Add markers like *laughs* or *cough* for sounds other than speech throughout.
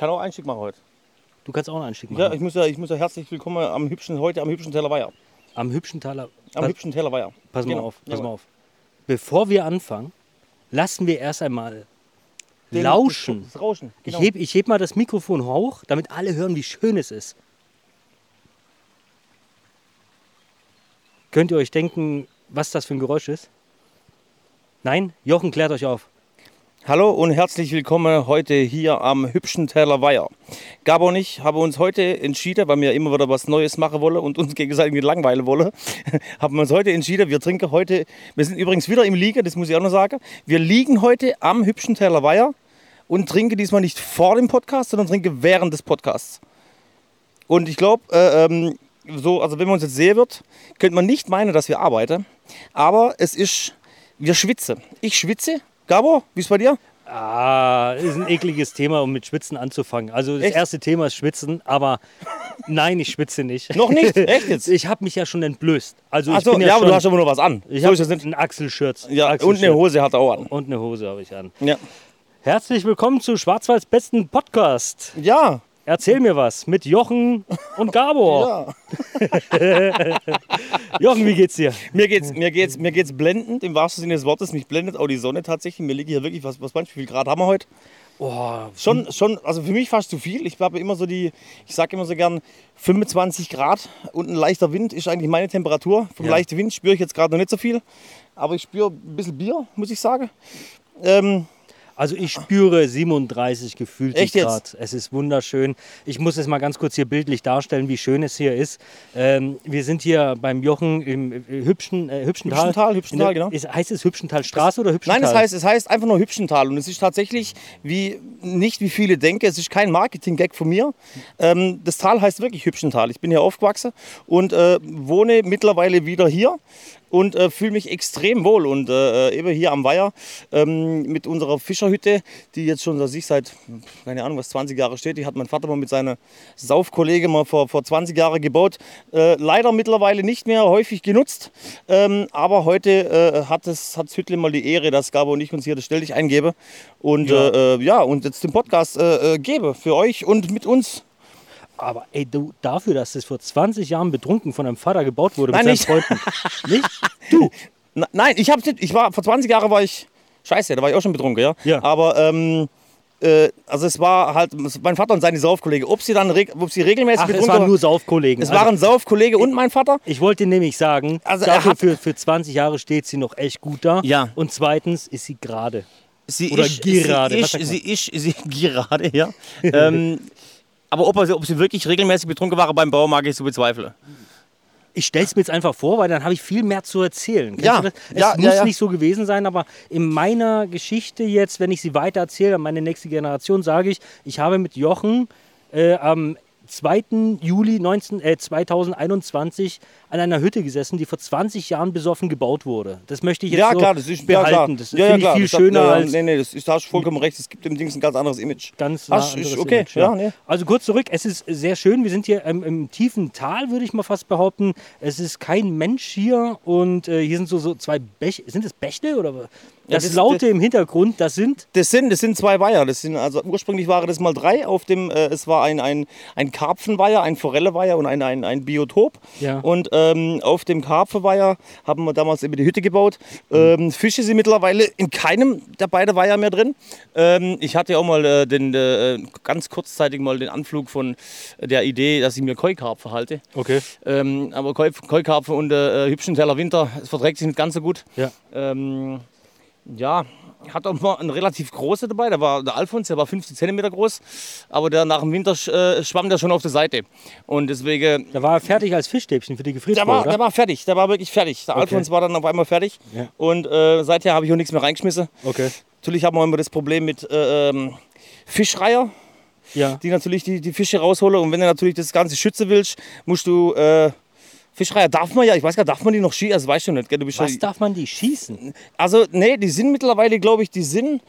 kann auch Einstieg machen heute. Du kannst auch einen Einstieg machen. Ja, ich muss ja, ich muss ja herzlich willkommen am hübschen, heute am hübschen Teller Weiher. Am hübschen Taler. Am Pass, hübschen Teller Weiher. pass mal Genau. auf, pass Ja. mal auf. Bevor wir anfangen, lassen wir erst einmal Den- lauschen. Das Rauschen. Ich Genau. heb, ich heb mal das Mikrofon hoch, damit alle hören, wie schön es ist. Könnt ihr euch denken, was das für ein Geräusch ist? Nein? Jochen klärt euch auf. Hallo und herzlich willkommen heute hier am hübschen Teller Weiher. Gabo und ich haben uns heute entschieden, weil wir immer wieder was Neues machen wollen und uns gegenseitig langweilen wollen, *laughs* haben wir uns heute entschieden, wir trinken heute, wir sind übrigens wieder im Liegen, das muss ich auch noch sagen, wir liegen heute am hübschen Teller Weiher und trinken diesmal nicht vor dem Podcast, sondern trinken während des Podcasts. Und ich glaube, äh, ähm, so, also wenn man uns jetzt sehen wird, könnte man nicht meinen, dass wir arbeiten, aber es ist, wir schwitzen. Ich schwitze. Gabo, wie ist bei dir? Ah, ist ein ekliges Thema, um mit Schwitzen anzufangen. Also das Echt? erste Thema ist Schwitzen, aber nein, ich schwitze nicht. Noch nicht? Echt jetzt? *laughs* Ich habe mich ja schon entblößt. Also ich Achso, bin ja, ja, aber schon, du hast aber noch was an. ich so habe ein Achselschürz. Ja, und Achselshirt. eine Hose hat er auch an. Und eine Hose habe ich an. Ja. Herzlich willkommen zu Schwarzwalds besten Podcast. Ja. Erzähl mir was mit Jochen und Gabor. ja. *laughs* Jochen, wie geht's dir? Mir geht's, mir geht's, mir geht's blendend, im wahrsten Sinne des Wortes. Mich blendet auch die Sonne tatsächlich. Mir liegt hier wirklich, was, was wie viel Grad haben wir heute? Oh, Schon, schon, also für mich fast zu viel. Ich habe immer so die, ich sage immer so gern, 25 Grad und ein leichter Wind ist eigentlich meine Temperatur. Vom Ja. leichten Wind spüre ich jetzt gerade noch nicht so viel. Aber ich spüre ein bisschen Bier, muss ich sagen. Ähm, Also ich spüre 37 gefühlt Echt jetzt? Grad. Es ist wunderschön. Ich muss es mal ganz kurz hier bildlich darstellen, wie schön es hier ist. Ähm, wir sind hier beim Jochen im äh, hübschen, äh, hübschen Tal. Hübschental, Hübschental, genau. Ist, heißt es Hübschentalstraße oder Hübschental? Nein, es heißt, es heißt einfach nur Hübschental und es ist tatsächlich wie nicht wie viele denken. Es ist kein Marketing-Gag von mir. Ähm, das Tal heißt wirklich Hübschental. Ich bin hier aufgewachsen und äh, wohne mittlerweile wieder hier und äh, fühle mich extrem wohl und äh, eben hier am Weiher ähm, mit unserer Fischerhütte, die jetzt schon dass ich seit keine Ahnung was 20 Jahre steht. Die hat mein Vater mal mit seiner Saufkollege mal vor, vor 20 Jahren gebaut. Äh, leider mittlerweile nicht mehr häufig genutzt, ähm, aber heute äh, hat es hat Hüttle mal die Ehre, dass Gabo und ich uns hier das Stell dich eingebe und Ja. äh, äh, ja und jetzt den Podcast äh, äh, gebe für euch und mit uns. Aber ey, du, dafür, dass das vor 20 Jahren betrunken von einem Vater gebaut wurde Nein, mit nicht. seinen Freunden. *laughs* nicht? Du, Na, nein, ich habe ich war vor 20 Jahren war ich scheiße, da war ich auch schon betrunken, ja. Ja. Aber ähm, äh, also es war halt mein Vater und seine Saufkollege. Ob sie dann ob sie regelmäßig ach, es betrunken waren waren- nur Saufkollegen. es Also, waren Saufkollege und mein Vater. ich wollte nämlich sagen, Also dafür für, für 20 Jahre steht sie noch echt gut da. Ja. Und zweitens ist sie gerade. Sie Oder ist, gerade, Sie ist, sie ist, sie gerade, ja. *laughs* ähm, aber ob, er, ob sie wirklich regelmäßig betrunken waren beim Baumarkt, ist zu bezweifeln. Ich stelle es mir jetzt einfach vor, weil dann habe ich viel mehr zu erzählen. Kennst Ja? Es ja, muss ja, ja. nicht so gewesen sein, aber in meiner Geschichte jetzt, wenn ich sie weiter erzähle an meine nächste Generation, sage ich, ich habe mit Jochen äh, am 2. Juli 19, äh, 2021 an einer Hütte gesessen, die vor 20 Jahren besoffen gebaut wurde. Das möchte ich jetzt Ja, so klar, das ist behalten. Ja, klar. Das ja, ja, finde ich viel das hat- schöner ja, als Nee, nee, das ist, da hast du vollkommen recht. Es gibt dem Dings ein ganz anderes Image. ganz Ach, nah anderes okay, Image, ja, nee. Also kurz zurück, es ist sehr schön. Wir sind hier ähm, im tiefen Tal, würde ich mal fast behaupten. Es ist kein Mensch hier und äh, hier sind so, so zwei Bäche. Sind das Bächle oder das, das- Laute im Hintergrund, das sind Das sind, das sind zwei Weiher. Das sind, also ursprünglich waren das mal drei. Auf dem, äh, es war ein, ein, ein Karpfenweiher, ein Forelleweiher und ein, ein, ein Biotop. Ja. Und ähm, auf dem Karpfenweiher haben wir damals eben die Hütte gebaut. Mhm. Ähm, Fische sind mittlerweile in keinem der beiden Weiher mehr drin. Ähm, ich hatte auch mal äh, den, äh, ganz kurzzeitig mal den Anflug von der Idee, dass ich mir Koi-Karpfen halte. okay. Ähm, aber Koi, Koi-Karpfen und äh, hübschen Teller Winter, es verträgt sich nicht ganz so gut. Ja. Ja, hat auch mal einen relativ großer dabei. Der war der Alfons, der war 50 cm groß. Aber der nach dem Winter äh, schwamm der schon auf der Seite. Und deswegen. Da war er fertig als Fischstäbchen für die Der Gefriertruhe, war, oder? der war fertig, der war wirklich fertig. Der Okay. Alfons war dann auf einmal fertig. Ja. Und äh, seither habe ich auch nichts mehr reingeschmissen. okay. Natürlich haben wir immer das Problem mit äh, ähm, Fischreiher, Ja. die natürlich die, die Fische rausholen. Und wenn du natürlich das Ganze schützen willst, musst du. Fischreiher darf man ja, ich weiß gar nicht, darf man die noch schießen? Das weißt du nicht, gell? Du bist Was darf man die schießen? Also, nee, die sind mittlerweile, glaube ich, die sind.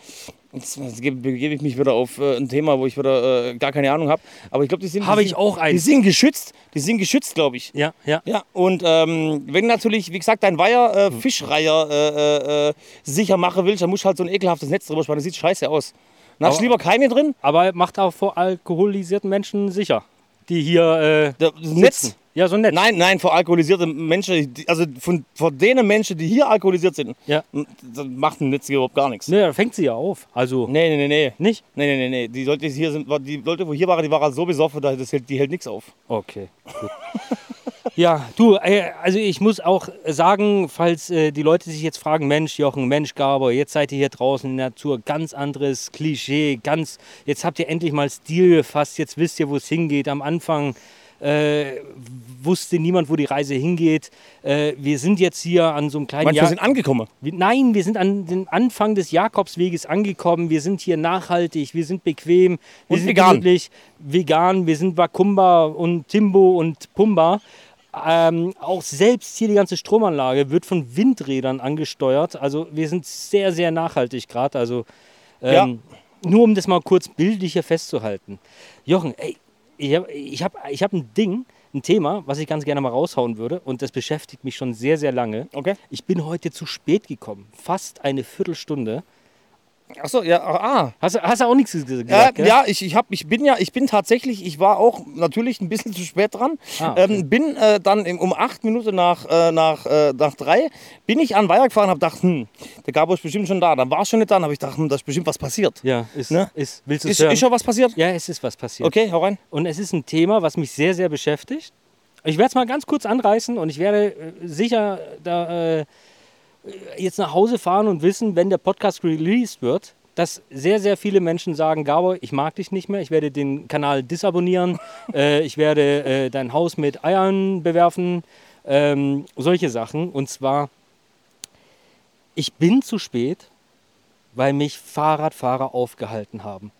Jetzt gebe begebe ich mich wieder auf äh, ein Thema, wo ich wieder äh, gar keine Ahnung habe. Aber ich glaube, die sind. Habe ich auch einen. Die sind geschützt. Die sind geschützt, glaube ich. Ja, ja. Ja, und ähm, wenn natürlich, wie gesagt, dein Weiher äh, Fischreiher äh, äh, äh, sicher machen willst, dann musst du halt so ein ekelhaftes Netz drüber spannen. Das sieht scheiße aus. Lass Aber- lieber keine drin. Aber macht auch vor alkoholisierten Menschen sicher, die hier äh, Das sitzen. Netz. Ja, so nett. Nein, nein, vor alkoholisierte Menschen, die- also von, von denen Menschen, die hier alkoholisiert sind, Ja. das macht ein Netz überhaupt gar nichts. Ne, da fängt sie ja auf. Also Nee, nee, nee, nee. nicht? Nee, nee, nee, nee. Die Leute, die hier sind, die Leute, wo hier waren, die waren so besoffen, da- das hält, die hält nichts auf. Okay. *laughs* Ja, du, äh, also ich muss auch sagen, falls äh, die Leute sich jetzt fragen, Mensch, Jochen, Mensch, Gaber, jetzt seid ihr hier draußen in der Natur, ganz anderes Klischee, ganz, jetzt habt ihr endlich mal Stil gefasst, jetzt wisst ihr, wo es hingeht. Am Anfang äh, wusste niemand, wo die Reise hingeht. Äh, wir sind jetzt hier an so einem kleinen Manche Ja- sind angekommen. wir, nein, wir sind an den Anfang des Jakobsweges angekommen. Wir sind hier nachhaltig, wir sind bequem, wir Und sind vegan. vegan, wir sind Wakumba und Timbo und Pumba. Ähm, auch selbst hier die ganze Stromanlage wird von Windrädern angesteuert. Also wir sind sehr, sehr nachhaltig gerade. Also ähm, nur um das mal kurz bildlich hier festzuhalten. Jochen, ey, ich habe ich hab, ich hab ein Ding, ein Thema, was ich ganz gerne mal raushauen würde und das beschäftigt mich schon sehr, sehr lange. Okay. Ich bin heute zu spät gekommen. Fast eine Viertelstunde. Achso, ja, ah. Hast, du- hast du auch nichts ges- gesagt? Ja, gell? ja ich, ich, hab, ich bin ja, ich bin tatsächlich, ich war auch natürlich ein bisschen zu spät dran. Ah, okay. ähm, bin äh, dann im, um acht Minuten nach, äh, nach, äh, nach drei, bin ich an Weiher gefahren und habe gedacht, hm, der Gabo ist bestimmt schon da. Dann war er schon nicht da, dann habe ich gedacht, hm, da ist bestimmt was passiert. Ja, ist, Ne? ist willst du es Ist, hören? ist schon was passiert? ja, es ist was passiert. Okay, hau rein. Und es ist ein Thema, was mich sehr, sehr beschäftigt. Ich werde es mal ganz kurz anreißen und ich werde äh, sicher da, äh, jetzt nach Hause fahren und wissen, wenn der Podcast released wird, dass sehr, sehr viele Menschen sagen, Gabo, ich mag dich nicht mehr, ich werde den Kanal disabonnieren, *laughs* äh, ich werde äh, dein Haus mit Eiern bewerfen, ähm, solche Sachen. Und zwar, ich bin zu spät, weil mich Fahrradfahrer aufgehalten haben.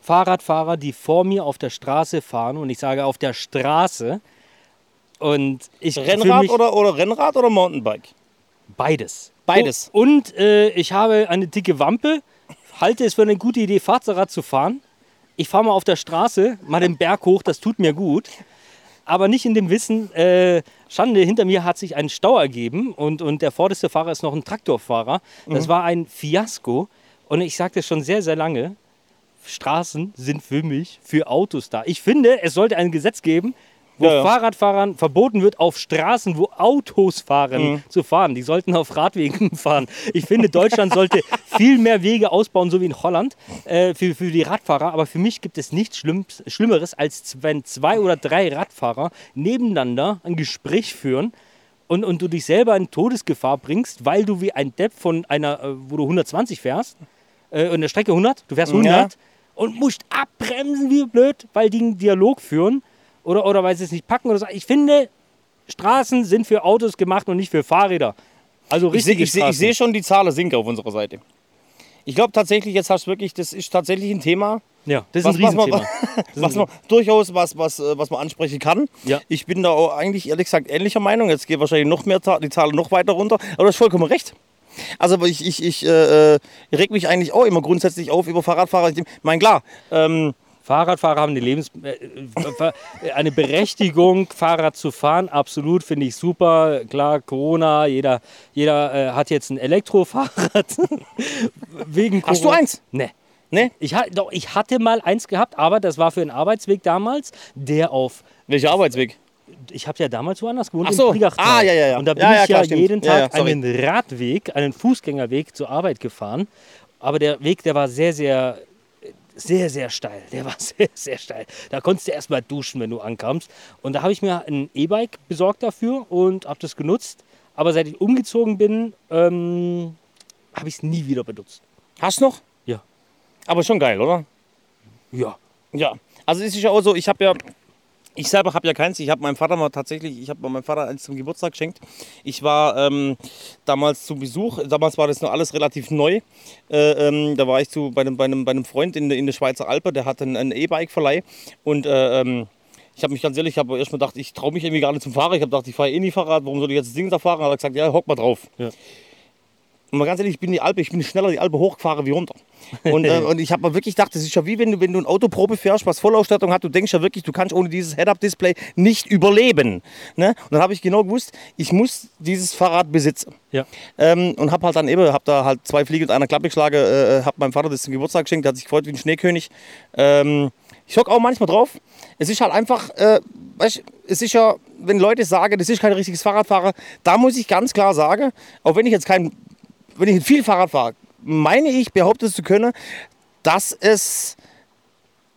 Fahrradfahrer, die vor mir auf der Straße fahren und ich sage auf der Straße. Und ich Rennrad mich oder, oder Rennrad oder Mountainbike? Beides. Beides. Und, und äh, ich habe eine dicke Wampe, halte es für eine gute Idee, Fahrrad zu fahren. Ich fahre mal auf der Straße, mal den Berg hoch, das tut mir gut. Aber nicht in dem Wissen, äh, Schande, hinter mir hat sich ein Stau ergeben und, und der vorderste Fahrer ist noch ein Traktorfahrer. Das war ein Fiasko. Und ich sage das schon sehr, sehr lange. Straßen sind für mich für Autos da. Ich finde, es sollte ein Gesetz geben, wo Ja, ja. Fahrradfahrern verboten wird, auf Straßen, wo Autos fahren, zu fahren. Die sollten auf Radwegen *laughs* fahren. Ich finde, Deutschland sollte viel mehr Wege ausbauen, so wie in Holland, äh, für, für die Radfahrer. Aber für mich gibt es nichts Schlimm, Schlimmeres, als wenn zwei oder drei Radfahrer nebeneinander ein Gespräch führen und, und du dich selber in Todesgefahr bringst, weil du wie ein Depp von einer, äh, wo du 120 fährst, äh, in der Strecke 100, du fährst 100 und musst abbremsen wie blöd, weil die einen Dialog führen oder, oder weil sie es nicht packen oder so. Ich finde, Straßen sind für Autos gemacht und nicht für Fahrräder. Also Ich sehe seh, seh schon die Zahlen sinken auf unserer Seite. Ich glaube tatsächlich, jetzt hast du wirklich, das ist tatsächlich ein Thema, ja, das ist was, *laughs* ein was, man, Riesenthema. Das ist was man durchaus was, was, äh, was man ansprechen kann. Ja. Ich bin da auch eigentlich ehrlich gesagt ähnlicher Meinung. Jetzt geht wahrscheinlich noch mehr die Zahlen noch weiter runter. Aber du hast vollkommen recht. Also ich, ich, ich äh, äh, reg mich eigentlich auch immer grundsätzlich auf über Fahrradfahrer. Ich meine, klar, ähm, Fahrradfahrer haben eine, Lebens äh, äh, eine Berechtigung, Fahrrad zu fahren. Absolut, finde ich super. Klar, Corona, jeder, jeder äh, hat jetzt ein Elektrofahrrad. *laughs* Wegen Corona. hast du eins? Nee. Ne? Ich, doch, ich hatte mal eins gehabt, aber das war für einen Arbeitsweg damals, der auf. Welcher Arbeitsweg? Ich habe ja damals woanders gewohnt, Ach so. in. Ah, ja, ja, ja. Und da bin Ja, ja, ich ja klar, jeden Tag einen Radweg, einen Fußgängerweg zur Arbeit gefahren. Aber der Weg, der war sehr, sehr, sehr, sehr steil. Der war *laughs* sehr, sehr steil. Da konntest du erst mal duschen, wenn du ankamst. Und da habe ich mir ein E-Bike besorgt dafür und habe das genutzt. Aber seit ich umgezogen bin, ähm, habe ich es nie wieder benutzt. Hast du noch? Ja. Aber schon geil, oder? Ja. Ja, also es ist ja auch so, ich habe ja, ich selber habe ja keins, ich habe meinem Vater mal tatsächlich, ich habe meinem Vater eins zum Geburtstag geschenkt. Ich war ähm, damals zu Besuch, damals war das noch alles relativ neu. Äh, ähm, da war ich zu, bei, einem, bei, einem, bei einem Freund in, der- in der Schweizer Alpe, der hatte einen, einen E-Bike-Verleih und äh, ähm, ich habe mich ganz ehrlich, ich habe erst mal gedacht, ich traue mich irgendwie gar nicht zum Fahren. Ich habe gedacht, ich fahre eh nie Fahrrad, warum soll ich jetzt das Ding da fahren? Hat er gesagt, ja, hock mal drauf. Ja. Und mal ganz ehrlich, ich bin die Alpe, ich bin schneller die Alpe hochgefahren wie runter. Und, äh, *laughs* und ich habe mir wirklich gedacht, das ist ja wie wenn du, wenn du ein Auto Probe fährst, was Vollausstattung hat, du denkst ja wirklich, du kannst ohne dieses Head-Up-Display nicht überleben. Ne? Und dann habe ich genau gewusst, ich muss dieses Fahrrad besitzen. Ja. Ähm, und habe halt dann eben, habe da halt zwei Fliegen und einer Klappe geschlagen, äh, habe meinem Vater das zum Geburtstag geschenkt, der hat sich gefreut wie ein Schneekönig. Ähm, ich hocke auch manchmal drauf. Es ist halt einfach, äh, weißt, es ist ja, wenn Leute sagen, das ist kein richtiges Fahrradfahrer, da muss ich ganz klar sagen, auch wenn ich jetzt kein, wenn ich viel Fahrrad fahre, meine ich, behaupten zu können, dass es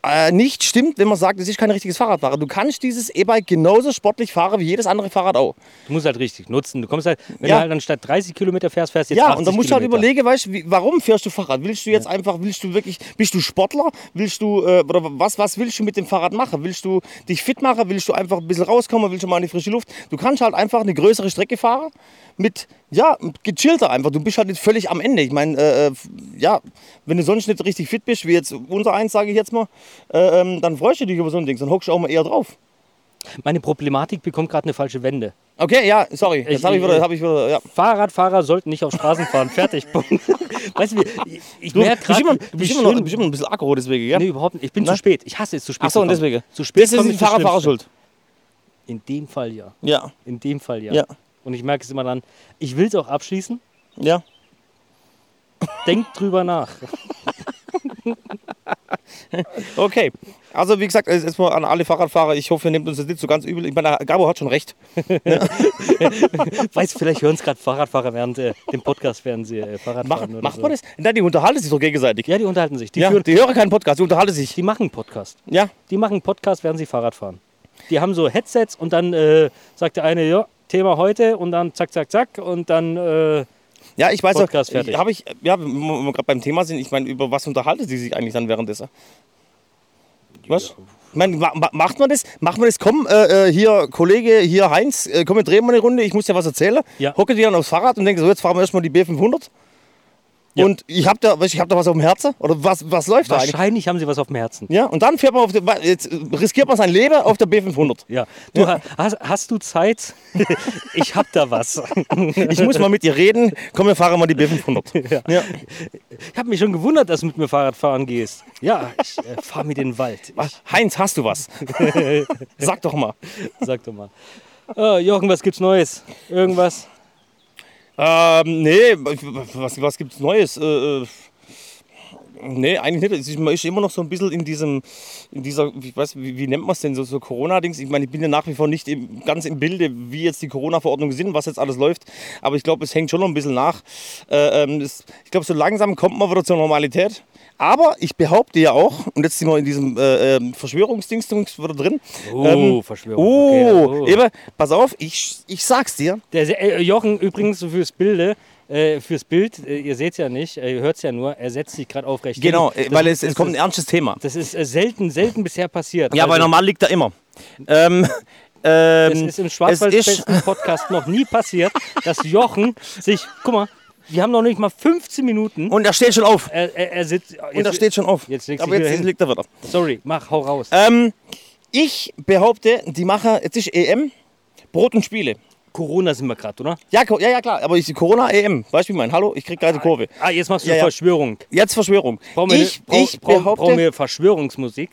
äh, nicht stimmt, wenn man sagt, das ist kein richtiges Fahrradfahrer. Du kannst dieses E-Bike genauso sportlich fahren wie jedes andere Fahrrad auch. Du musst halt richtig nutzen. Du kommst halt, wenn Ja. du halt anstatt 30 Kilometer fährst, fährst du jetzt Ja, 80 und dann musst du halt überlegen, weißt, du, wie, warum fährst du Fahrrad? Willst du jetzt einfach, willst du wirklich, bist du Sportler? Willst du, äh, oder was, was willst du mit dem Fahrrad machen? Willst du dich fit machen? Willst du einfach ein bisschen rauskommen? Willst du mal in die frische Luft? Du kannst halt einfach eine größere Strecke fahren mit, ja, gechillter einfach. Du bist halt nicht völlig am Ende. Ich meine, äh, äh, ja, wenn du sonst nicht richtig fit bist, wie jetzt unser eins, sage ich jetzt mal, äh, ähm, dann freust du dich über so ein Ding. Dann hockst du auch mal eher drauf. Meine Problematik bekommt gerade eine falsche Wende. Okay, ja, sorry. Jetzt habe ich wieder, hab ich wieder, ja. Fahrradfahrer sollten nicht auf Straßen fahren. Fertig. *laughs* Weißt du, ich Du, merke gerade, du, bist immer noch, bist immer ein bisschen aggro deswegen, ja? Nee, überhaupt nicht. Ich bin Ne? zu spät. Ich hasse es zu spät. Ach so, zu und deswegen. Zu spät Das ist die Fahrradfahrer schuld. In dem Fall ja. Ja, In dem Fall ja. Ja. Und ich merke es immer dann. Ich will es auch abschließen. ja. Denkt drüber nach. *laughs* Okay. Also wie gesagt, erstmal an alle Fahrradfahrer, ich hoffe, ihr nehmt uns das nicht so ganz übel. Ich meine, Gabo hat schon recht. *laughs* Weiß, vielleicht hören es gerade Fahrradfahrer während äh, dem Podcast, während sie äh, Fahrrad fahren. Machen, oder macht so. man das? Nein, die unterhalten sich doch gegenseitig. Ja, die unterhalten sich. Die, Ja, führen, die hören keinen Podcast, die unterhalten sich. die machen Podcast. Ja, Die machen Podcast, während sie Fahrrad fahren. Die haben so Headsets und dann äh, sagt der eine, ja, Thema heute und dann zack, zack, zack und dann äh, ja ich weiß Podcast auch, fertig. habe ich, ja, wenn wir gerade beim Thema sind, ich meine, über was unterhalten sie sich eigentlich dann währenddessen? Was? Ich meine, ma- ma- macht man das? Macht man das? Komm, äh, äh, hier Kollege, hier Heinz, äh, komm, wir drehen mal eine Runde, ich muss dir was erzählen. Ja. Hocke die dann aufs Fahrrad und denke so, jetzt fahren wir erstmal die B500. Ja. Und ich habe da, ich hab da was auf dem Herzen. Oder was, was läuft da eigentlich? wahrscheinlich haben sie was auf dem Herzen. Ja, und dann fährt man auf der, jetzt riskiert man sein Leben auf der B500. Ja. Du, ha- Hast, hast du Zeit? *laughs* ich hab da was. *laughs* Ich muss mal mit dir reden. Komm, wir fahren mal die B500. *laughs* Ja. Ja. Ich habe mich schon gewundert, dass du mit mir Fahrrad fahren gehst. Ja, ich äh, fahre mit den Wald. Was? Heinz, hast du was? Sag doch mal. Sag doch mal. Äh, Jochen, was gibt's Neues? Irgendwas? Ähm, nee, was, was gibt's Neues? Äh, äh, nee, eigentlich nicht. Ist- Man ist immer noch so ein bisschen in diesem, in dieser, ich weiß, wie, wie nennt man es denn, so, so Corona-Dings. Ich meine, ich bin ja nach wie vor nicht im, ganz im Bilde, wie jetzt die Corona-Verordnungen sind, was jetzt alles läuft. Aber ich glaube, es hängt schon noch ein bisschen nach. Äh, ähm, das, ich glaube, so langsam kommt man wieder zur Normalität. Aber ich behaupte ja auch, und jetzt sind wir in diesem äh, ähm, Verschwörungsdings wieder drin. Oh, Ähm, Verschwörung. Oh, Okay, eben, pass auf, ich, ich sag's dir. Der äh, Jochen übrigens fürs Bilde, äh, fürs Bild, äh, ihr seht es ja nicht, äh, ihr hört es ja nur, er setzt sich gerade aufrecht. Genau, Das- weil es, es kommt ein ernstes Thema. Das ist äh, selten, selten bisher passiert. Ja, weil Also, normal liegt er immer. Ähm, Es ähm, ist im es Schwarzwaldbesten Podcast noch nie passiert, dass Jochen sich, guck mal, wir haben noch nicht mal 15 Minuten. und er steht schon auf. Er, er, er sitzt. Und er steht schon auf. Jetzt legst Aber jetzt hin. liegt er wieder. Sorry, mach, hau raus. Ähm, ich behaupte, die machen, jetzt ist EM, Brot und Spiele. Corona sind wir gerade, oder? Ja, ja, ja, klar, aber ich Corona EM, weißt du, wie ich meine? Hallo, ich krieg gerade die Kurve. Ah, jetzt machst du Ja, ja. Verschwörung. Jetzt Verschwörung. Brauchen wir, ich brauch, ich brauch, behaupte, brauchen wir Verschwörungsmusik?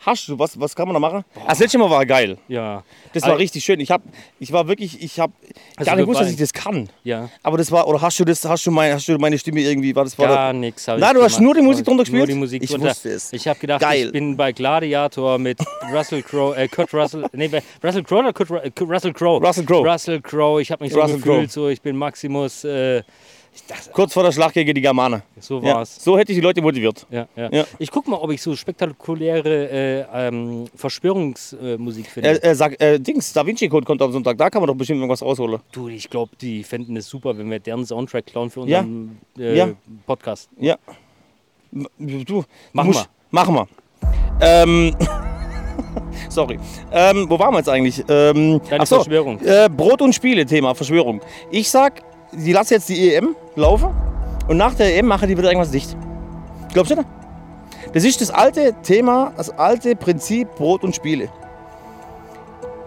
Hast du, was, was kann man da machen? Das letzte Mal war geil. Ja. Das war Ah, richtig schön. Ich, hab, ich war wirklich, ich habe Hast gar nicht gewusst, dass ich das kann. Ja. Aber das war, oder hast du das, hast du meine, hast du meine Stimme irgendwie, war das war Gar nichts. Nein, du hast nur die Musik drunter Nur gespielt? die Musik Ich drunter. wusste es. Ich habe gedacht, Geil. ich bin bei Gladiator mit Russell Crowe, äh, Kurt Russell, nee, Russell Crowe oder Kurt, Ru- Russell Crowe? Russell Crowe. Russell Crowe. Ich habe mich so Russell gefühlt, Crowe. so ich bin Maximus. Äh, dachte, kurz vor der Schlacht gegen die Germaner. so Ja, war's. so hätte ich die Leute motiviert. Ja, ja. Ja. Ich guck mal, ob ich so spektakuläre äh, ähm, Verschwörungsmusik finde. Äh, äh, sag, äh, Dings, Da Vinci Code kommt am Sonntag, da kann man doch bestimmt irgendwas rausholen. du, ich glaube, die fänden es super, wenn wir deren Soundtrack klauen für unseren Äh, Ja. Podcast. Ja. Du, Machen musst- Machen wir. Ähm, *laughs* sorry. Ähm, wo waren wir jetzt eigentlich? Ähm, Deine ach so, Verschwörung. Äh, Brot und Spiele, Thema Verschwörung. Ich sag, die lassen jetzt die EM laufen und nach der EM machen die wieder irgendwas dicht. Glaubst du das? Das ist das alte Thema, das alte Prinzip Brot und Spiele.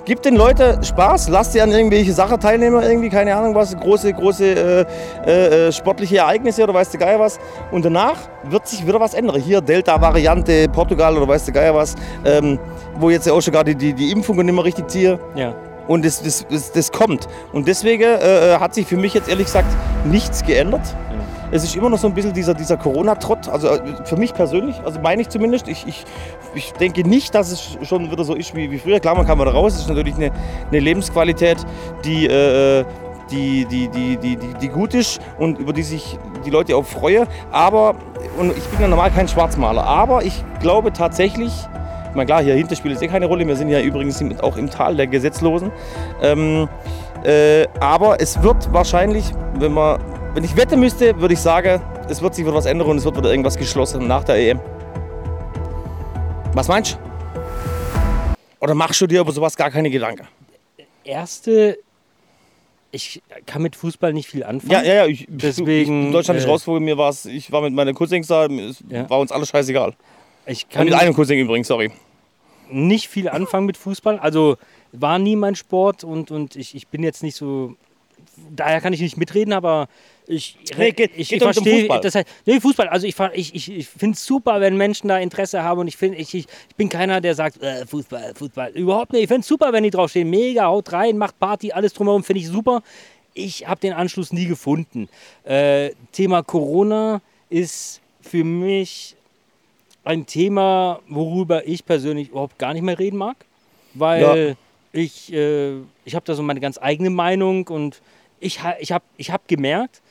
Gib den Leuten Spaß, lass sie an irgendwelche Sachen teilnehmen, irgendwie, keine Ahnung was, große, große äh, äh, äh, sportliche Ereignisse oder weißt du Geier was. Und danach wird sich wieder was ändern. Hier Delta-Variante, Portugal oder weißt du Geier was, ähm, wo jetzt ja auch schon gerade die, die Impfungen nicht mehr richtig ziehen. Ja. Und das, das, das, das kommt. Und deswegen äh, hat sich für mich jetzt ehrlich gesagt nichts geändert. Es ist immer noch so ein bisschen dieser, dieser Corona-Trott, also äh, für mich persönlich, also meine ich zumindest. Ich, ich, ich denke nicht, dass es schon wieder so ist wie, wie früher. Klar, man kann mal da raus, es ist natürlich eine, eine Lebensqualität, die, äh, die, die, die, die, die, die gut ist und über die sich die Leute auch freuen. Aber, und ich bin ja normal kein Schwarzmaler, aber ich glaube tatsächlich, ich meine, klar, hier hinter spielt es eh keine Rolle. Wir sind ja übrigens auch im Tal der Gesetzlosen. Ähm, äh, aber es wird wahrscheinlich, wenn man wenn ich wetten müsste, würde ich sagen, es wird sich wieder was ändern und es wird wieder irgendwas geschlossen nach der EM. Was meinst du? Oder machst du dir über sowas gar keine Gedanken? Erste, ich kann mit Fußball nicht viel anfangen. Ja, ja, ja. Ich, Deswegen, ich in Deutschland nicht äh, rausgeflogen. Mir war's, ich war mit meinen Cousins da, es Ja. war uns alles scheißegal. Ich Kann mit einem Cousin übrigens, sorry. nicht viel anfangen mit Fußball. Also war nie mein Sport und, und ich, ich bin jetzt nicht so. Daher kann ich nicht mitreden, aber ich, Nee, geht- ich, geht ich verstehe. Fußball. Das heißt, nee, Fußball. Also ich, ich, ich, ich finde es super, wenn Menschen da Interesse haben und ich, find, ich, ich, ich bin keiner, der sagt, äh, Fußball, Fußball. Überhaupt nicht. Ich finde es super, wenn die draufstehen. Mega, haut rein, macht Party, alles drumherum, finde ich super. Ich habe den Anschluss nie gefunden. Äh, Thema Corona ist für mich ein Thema, worüber ich persönlich überhaupt gar nicht mehr reden mag, weil ich, äh, ich habe da so meine ganz eigene Meinung und ich, ich habe ich hab gemerkt,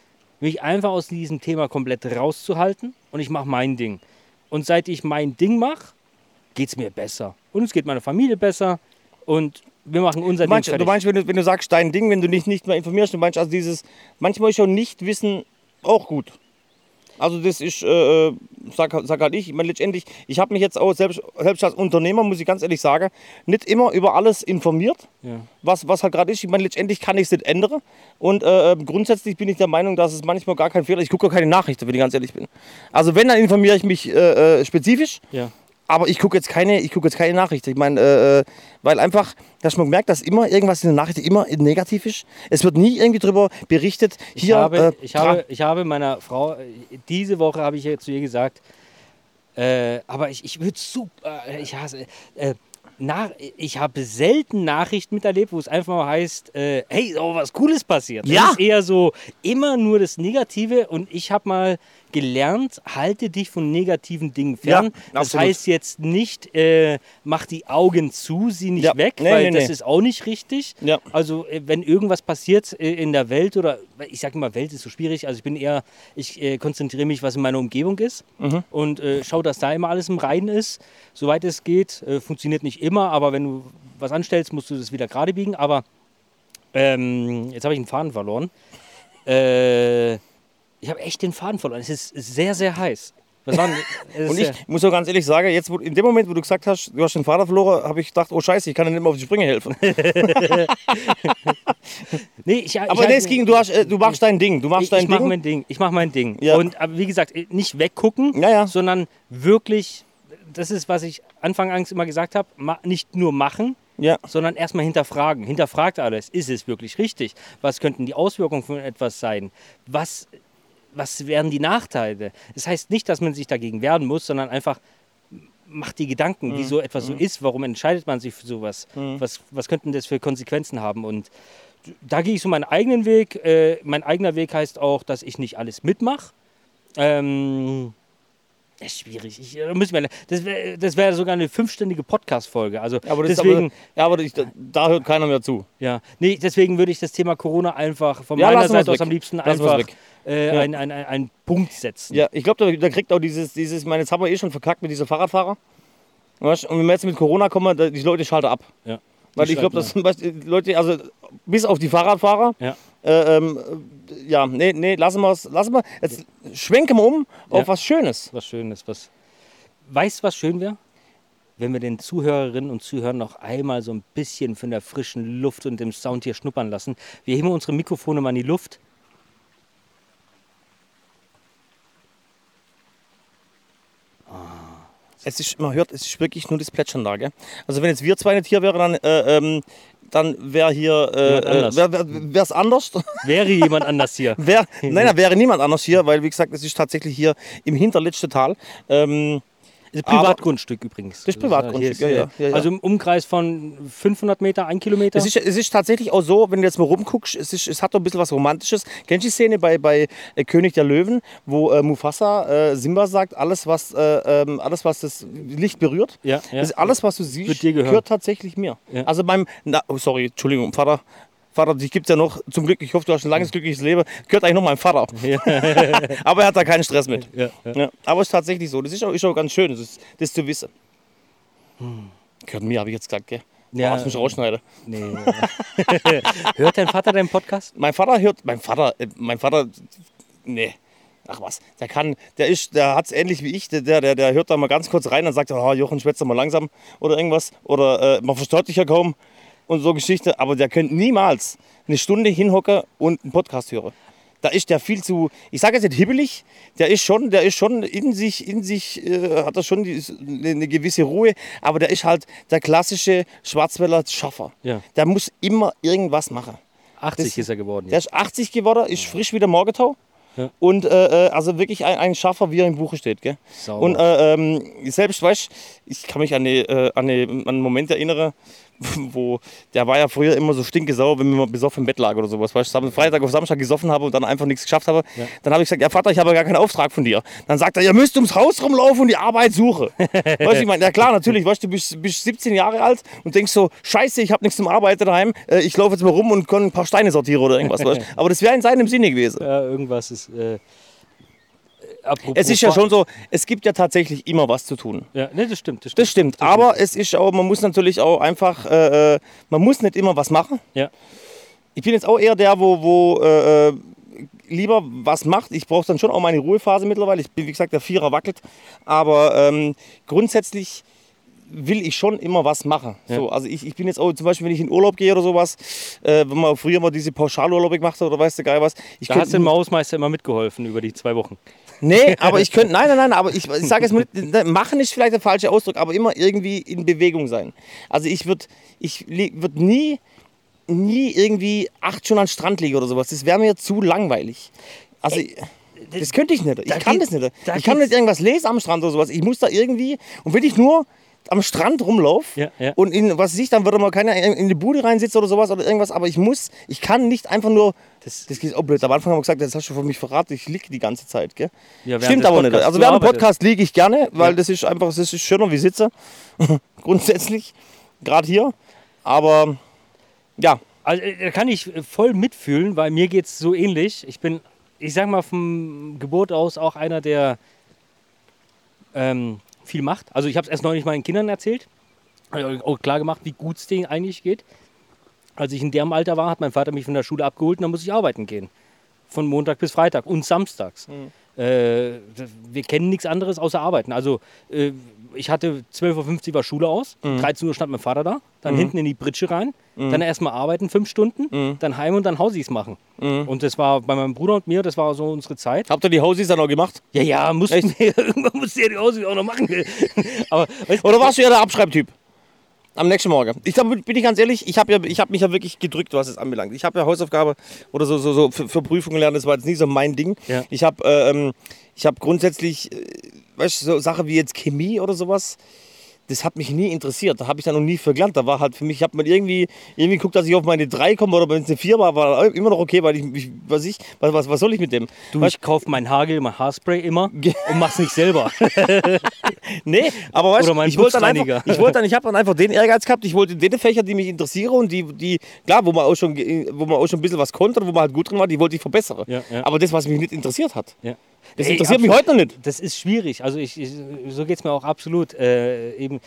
mich einfach aus diesem Thema komplett rauszuhalten und ich mache mein Ding. Und seit ich mein Ding mache, geht es mir besser. Und es geht meiner Familie besser und wir machen unser Du meinst, Ding du fertig. meinst wenn, du, wenn du sagst, dein Ding, wenn du dich nicht mehr informierst, du meinst also dieses, manchmal ist schon nicht wissen auch gut. Also das ist, äh, äh, sag, sag halt ich, ich meine letztendlich, ich habe mich jetzt auch selbst, selbst als Unternehmer, muss ich ganz ehrlich sagen, nicht immer über alles informiert, Ja. was, was halt gerade ist. Ich meine letztendlich kann ich es nicht ändern und äh, grundsätzlich bin ich der Meinung, dass es manchmal gar kein Fehler ist. Ich gucke keine Nachrichten, wenn ich ganz ehrlich bin. Also wenn, dann informiere ich mich äh, äh, spezifisch. Ja. Aber ich gucke jetzt keine, ich gucke jetzt keine Nachrichten. Ich meine, äh, äh, weil einfach, dass man merkt, dass immer irgendwas in der Nachricht immer negativ ist. Es wird nie irgendwie darüber berichtet. Ich, Hier, habe, äh, ich, habe, ich habe meiner Frau, äh, diese Woche habe ich ja zu ihr gesagt, äh, aber ich, ich würde super, äh, ich hasse, nach, ich habe selten Nachrichten miterlebt, wo es einfach mal heißt, äh, hey, oh, was Cooles passiert. Ja. Das ist eher so immer nur das Negative und ich habe mal gelernt, halte dich von negativen Dingen fern. Ja, das absolut. heißt jetzt nicht, äh, mach die Augen zu, sieh nicht Ja. weg, Nee, weil nee, das nee. ist auch nicht richtig. Ja. Also äh, wenn irgendwas passiert äh, in der Welt oder ich sage immer, Welt ist so schwierig. Also ich bin eher, ich äh, konzentriere mich, was in meiner Umgebung ist Mhm. und äh, schaue, dass da immer alles im Reinen ist, soweit es geht. Äh, funktioniert nicht immer, aber wenn du was anstellst, musst du das wieder gerade biegen. Aber ähm, jetzt habe ich einen Faden verloren. Äh, ich habe echt den Faden verloren. Es ist sehr, sehr heiß. *laughs* Und ich muss auch ganz ehrlich sagen, jetzt wo, in dem Moment, wo du gesagt hast, du hast den Vater verloren, habe ich gedacht, oh Scheiße, ich kann dir nicht mehr auf die Sprünge helfen. *laughs* nee, ich, Aber ich, nee, es ging, du, hast, äh, du machst dein Ding. Du machst ich, dein ich Ding. mein Ding. Ich mache mein Ding. Ja. Und aber wie gesagt, nicht weggucken, Ja, ja. sondern wirklich, das ist, was ich anfangs immer gesagt habe, nicht nur machen, ja. sondern erstmal hinterfragen. Hinterfragt alles. Ist es wirklich richtig? Was könnten die Auswirkungen von etwas sein? Was, was wären die Nachteile? Das heißt nicht, dass man sich dagegen wehren muss, sondern einfach macht die Gedanken, Mhm. wieso etwas so ist, warum entscheidet man sich für sowas, was, was könnten das für Konsequenzen haben und da gehe ich so meinen eigenen Weg. Äh, mein eigener Weg heißt auch, dass ich nicht alles mitmache. Ähm, ist schwierig. Ich, da wir, das wäre das wär sogar eine fünfstündige Podcast-Folge. Also Aber deswegen, aber, ja, aber ich, da hört keiner mehr zu. ja, nee, deswegen würde ich das Thema Corona einfach von Ja, meiner Seite aus am liebsten Lassen einfach. Äh, Ja. einen ein, ein, einen Punkt setzen. Ja, ich glaube, da, da kriegt auch dieses, dieses, ich meine, jetzt haben wir eh schon verkackt mit diesen Fahrradfahrer. Weißt? Und wenn wir jetzt mit Corona kommen, die Leute schalten ab. Ja. Weil ich glaube, Beispiel die Leute, also bis auf die Fahrradfahrer, Ja. äh, ähm, äh, ja, nee, nee, lassen wir es, lassen wir, jetzt schwenken wir um auf Ja. was Schönes. Was Schönes. Was, weißt du, was schön wäre? Wenn wir den Zuhörerinnen und Zuhörern noch einmal so ein bisschen von der frischen Luft und dem Sound hier schnuppern lassen. Wir heben unsere Mikrofone mal in die Luft. Es ist, man hört, es ist wirklich nur das Plätschern da. Gell? Also wenn jetzt wir zwei nicht hier wären, dann, äh, ähm, dann wäre hier, äh, anders. äh, wäre es anders. *laughs* Wäre jemand anders hier. wär, nein, da wäre niemand anders hier, weil wie gesagt, es ist tatsächlich hier im hinterletzten Tal. Ähm, ist Privatgrundstück übrigens. Das ist Privatgrundstück, Hier ist, ja, ja, ja, ja. Also im Umkreis von 500 Meter, ein Kilometer. Es ist, es ist tatsächlich auch so, wenn du jetzt mal rumguckst, es, ist, es hat doch ein bisschen was Romantisches. Kennst du die Szene bei, bei äh, König der Löwen, wo äh, Mufasa äh, Simba sagt, alles was, äh, ähm, alles, was das Licht berührt, Ja, ja. das, alles, was du siehst, gehören. gehört tatsächlich mir. Ja. Also beim, na, oh, sorry, Entschuldigung, Vater, Vater, dich gibt es ja noch, zum Glück, ich hoffe, du hast ein langes, glückliches Leben, gehört eigentlich noch meinem Vater. *laughs* *laughs* Aber er hat da keinen Stress mit. ja, ja. Aber es ist tatsächlich so. Das ist auch, ist auch ganz schön, das, ist, das zu wissen. Gehört mir, habe ich jetzt gesagt, gell? Ja. Oh, das muss ich rausschneiden. Nee. *laughs* Hört dein Vater deinen Podcast? Mein Vater hört, mein Vater, äh, mein Vater, nee. Ach was, der kann, der ist, der hat es ähnlich wie ich, der, der, der hört da mal ganz kurz rein und sagt, oh, Jochen, schwätzt doch mal langsam oder irgendwas. Oder äh, man versteht dich ja kaum und so Geschichte. Aber der könnte niemals eine Stunde hinhocken und einen Podcast hören. Da ist der viel zu, ich sage jetzt nicht hibbelig, der ist schon, der ist schon in sich, in sich äh, hat er schon die, eine, gewisse Ruhe, aber der ist halt der klassische Schwarzwälder Schaffer. Ja. Der muss immer irgendwas machen. 80 Das- ist er geworden. Der ist 80 geworden, ist frisch wie der Morgetau. Ja. Und äh, äh, also wirklich ein, ein Schaffer, wie er im Buche steht. Gell? Sauber. Und äh, ähm, selbst, weißt ich kann mich an, die, äh, an, die, an einen Moment erinnern, *laughs* wo der war ja früher immer so stinkesauer, wenn wir mal besoffen im Bett lagen oder sowas. Weißt, du, Freitag auf Samstag gesoffen habe und dann einfach nichts geschafft habe. Dann habe ich gesagt, ja Vater, ich habe ja gar keinen Auftrag von dir. Dann sagt er, ihr müsst ums Haus rumlaufen und die Arbeit suchen. *laughs* weißt du, ich meine, ja klar, natürlich, weißt du, du bist, bist 17 Jahre alt und denkst so, scheiße, ich habe nichts zum Arbeiten daheim, äh, ich laufe jetzt mal rum und kann ein paar Steine sortieren oder irgendwas. weißt. *laughs* Aber das wäre in seinem Sinne gewesen. Ja, irgendwas ist. Äh, apropos Es ist ja schon so, es gibt ja tatsächlich immer was zu tun. Ja, nee, das stimmt. Das stimmt. Das stimmt, aber es ist auch, man muss natürlich auch einfach, äh, äh, man muss nicht immer was machen. Ja. Ich bin jetzt auch eher der, wo, wo äh, äh, lieber was macht. Ich brauche dann schon auch meine Ruhephase mittlerweile. Ich bin, wie gesagt, der Vierer wackelt. Aber ähm, grundsätzlich will ich schon immer was machen. So, also ich, ich bin jetzt auch zum Beispiel, wenn ich in Urlaub gehe oder sowas, äh, wenn man früher mal diese Pauschalurlaube gemacht hat oder weißt du geil was. Ich Da du dem Hausmeister immer mitgeholfen über die zwei Wochen. Nee, aber ich könnte, nein, nein, nein, aber ich, ich sage jetzt mal, nicht, machen ist vielleicht der falsche Ausdruck, aber immer irgendwie in Bewegung sein. Also ich würde ich würd nie, nie irgendwie acht Stunden am Strand liegen oder sowas. Das wäre mir zu langweilig. Also das könnte ich nicht. Ich da kann geht- das nicht. da Ich kann nicht irgendwas lesen am Strand oder sowas. Ich muss da irgendwie, und wenn ich nur am Strand rumlaufe Ja, ja. und in, was weiß ich, dann würde mal keiner in in die Bude reinsitzen oder sowas oder irgendwas, aber ich muss, ich kann nicht einfach nur, das, das geht auch blöd, am Anfang haben wir gesagt, das hast du von mich verraten, ich liege die ganze Zeit, gell? Ja, Stimmt des aber nicht. Podcasts. Also während dem. Podcast liege ich gerne, weil das ist einfach, das ist schöner wie Sitze, *laughs* grundsätzlich, gerade hier, aber ja, Also, äh, da kann ich voll mitfühlen, weil mir geht es so ähnlich. Ich bin, ich sag mal, vom Geburt aus auch einer, der ähm, viel macht. Also, ich habe es erst neulich meinen Kindern erzählt. Auch klar gemacht, wie gut es denen eigentlich geht. Als ich in dem Alter war, hat mein Vater mich von der Schule abgeholt und dann muss ich arbeiten gehen. Von Montag bis Freitag und samstags. Äh, wir kennen nichts anderes außer arbeiten. Also äh, ich hatte 12.50 Uhr war Schule aus, 13 Uhr stand mein Vater da, dann hinten in die Britsche rein, dann erstmal arbeiten, fünf Stunden, dann heim und dann Hausis machen. Und das war bei meinem Bruder und mir, das war so unsere Zeit. habt ihr die Hausis dann auch gemacht? Ja, ja, mussten wir, *laughs* irgendwann musste ja die Hausis auch noch machen. *laughs* Aber weißt, Oder warst du ja der Abschreibtyp? Am nächsten Morgen. Ich bin ich ganz ehrlich, ich habe ja, ich hab mich ja wirklich gedrückt, was es anbelangt. Ich habe ja Hausaufgabe oder so, so, so für, für Prüfungen gelernt, das war jetzt nie so mein Ding. Ja. Ich habe äh, ähm, ich hab grundsätzlich, äh, weißt du, so Sachen wie jetzt Chemie oder sowas, das hat mich nie interessiert. Da habe ich dann noch nie gelernt. Da war halt für mich, ich habe mal irgendwie, irgendwie geguckt, dass ich auf meine 3 komme oder wenn es eine 4 war, war immer noch okay, weil ich, ich was ich, was, was, was soll ich mit dem? du, Weißt ich kaufe mein Hagel, mein Haarspray immer und mach's nicht selber. *laughs* Nee, aber weißt du, ich wollte dann einfach, ich wollte dann, ich habe dann einfach den Ehrgeiz gehabt, ich wollte den Fächer, die mich interessieren und die, die, klar, wo man auch schon, wo man auch schon ein bisschen was konnte, wo man halt gut drin war, die wollte ich verbessern. Ja, ja. Aber das, was mich nicht interessiert hat, Ja. Das Ey, interessiert mich heute noch nicht. Das ist schwierig. Also ich, ich so geht es mir auch absolut. Äh, eben,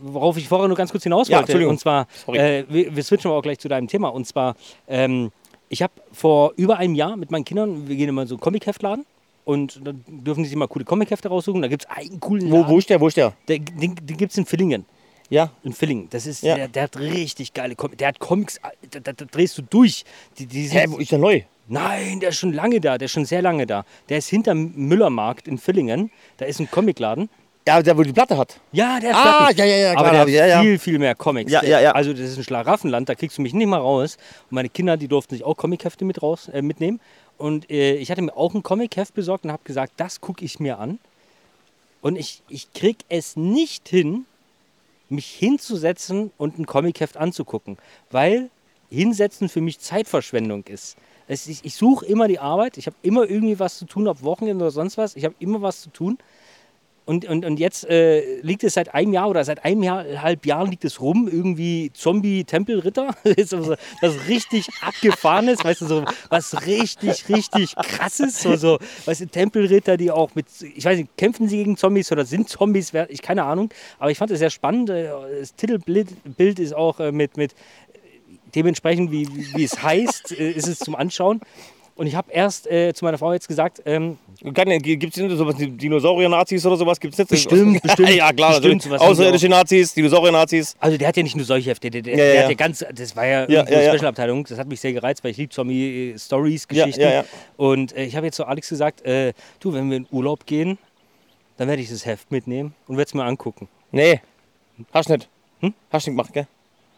worauf ich vorher nur ganz kurz hinaus Ja, wollte. Entschuldigung. und zwar, äh, wir, wir switchen aber auch gleich zu deinem Thema. Und zwar, ähm, ich habe vor über einem Jahr mit meinen Kindern, wir gehen immer so einen Comicheftladen und dann dürfen sie sich mal coole Comichefte raussuchen. Da gibt es einen coolen Wo, Laden. wo ist der, wo ist der? Der, den den gibt es in Villingen. Ja. In Villingen. Das ist, Ja. der, der hat richtig geile Comics. Der hat Comics, da, da, da drehst du durch. Die, die sind, Hä, wo ist der neu? Nein, der ist schon lange da, der ist schon sehr lange da. Der ist hinterm Müllermarkt in Villingen. Da ist ein Comicladen. Ja, der, wo die Platte hat. Ja, der Ah, Platten. ja, ja, ja, Aber klar, der hat ja, ja. viel, viel mehr Comics. Ja, ja, ja. Also das ist ein Schlaraffenland, da kriegst du mich nicht mal raus. Und meine Kinder, die durften sich auch Comichefte mit raus, äh, mitnehmen. Und äh, ich hatte mir auch ein Comicheft besorgt und habe gesagt, das gucke ich mir an. Und ich, ich krieg es nicht hin, mich hinzusetzen und ein Comicheft anzugucken. Weil hinsetzen für mich Zeitverschwendung ist. Es, ich ich suche immer die Arbeit, ich habe immer irgendwie was zu tun, ob Wochenende oder sonst was. Ich habe immer was zu tun. Und, und, und jetzt äh, liegt es seit einem Jahr oder seit einem Jahr, halb Jahren liegt es rum, irgendwie Zombie-Tempelritter. *laughs* Ist was richtig abgefahrenes, weißt du, so was richtig, richtig krasses. So, so, weißt du, Tempelritter, die auch mit, ich weiß nicht, kämpfen sie gegen Zombies oder sind Zombies, ich keine Ahnung. Aber ich fand es sehr spannend. Äh, Das Titelbild Bild ist auch äh, mit, mit dementsprechend, wie, wie es heißt, äh, ist es zum Anschauen. Und ich habe erst äh, zu meiner Frau jetzt gesagt, ähm, Gibt es sowas wie Dinosaurier-Nazis oder sowas? Gibt's nicht? Bestimmt, *laughs* bestimmt. ja, klar. Bestimmt, natürlich. sowas Außerirdische Nazis, Dinosaurier-Nazis. Also der hat ja nicht nur solche Hefte, der, der, Ja, ja, der hat ja ganz, das war ja, Ja, ja. Special-Abteilung, das hat mich sehr gereizt, weil ich liebe Zombie-Stories, Ja, Geschichten. Und äh, ich habe jetzt zu Alex gesagt, äh, du, wenn wir in Urlaub gehen, dann werde ich das Heft mitnehmen und werde es mir angucken. Nee. Hast nicht. Hm? Hast du nicht gemacht, gell?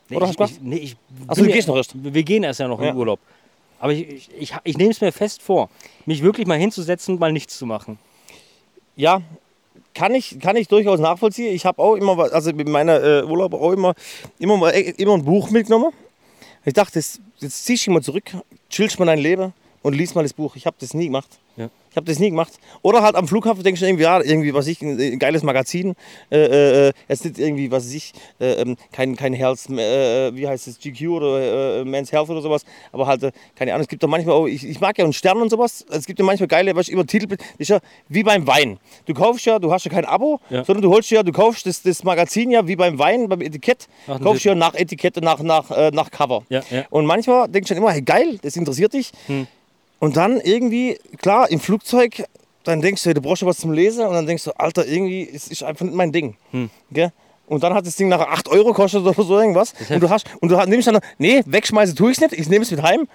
Nee, Oder ich, hast du ich, nee, ich Ach so, bin du ja- gehst noch erst. Wir gehen erst ja noch Ja. in Urlaub. Aber ich, ich, ich, ich nehme es mir fest vor, mich wirklich mal hinzusetzen und mal nichts zu machen. Ja, kann ich, kann ich durchaus nachvollziehen. Ich habe auch immer, also mit meiner äh, Urlaub auch immer, immer, mal, äh, immer ein Buch mitgenommen. Ich dachte, jetzt, jetzt ziehst du mal zurück, chillst mal dein Leben und lies mal das Buch. Ich habe das nie gemacht. Ja. Ich habe das nie gemacht. Oder halt am Flughafen denkst du irgendwie, ja, irgendwie, was ich, ein, geiles Magazin. Äh, äh, jetzt nicht irgendwie, was ich, äh, ähm, kein, kein Health, äh, wie heißt es, GQ oder äh, Men's Health oder sowas. Aber halt, äh, keine Ahnung, es gibt doch manchmal auch, ich, ich mag ja einen Stern und sowas. Es gibt ja manchmal geile, was ich über Titel, ist ja wie beim Wein. Du kaufst ja, du hast ja kein Abo, Ja. sondern du holst ja, du kaufst das, das Magazin ja wie beim Wein, beim Etikett. Dem kaufst ja nach Etikette, nach, nach, äh, nach Cover. Ja, ja. Und manchmal denkst du dann immer, hey, geil, das interessiert dich. Hm. Und dann irgendwie, klar, im Flugzeug, dann denkst du, hey, du brauchst ja was zum Lesen. Und dann denkst du, Alter, irgendwie, es ist einfach nicht mein Ding. Hm. Gell? Und dann hat das Ding nachher 8 Euro gekostet oder so irgendwas. Und du hast, und du hast- nimmst dann, nee, wegschmeißen tue ich nicht, ich nehme es mit heim.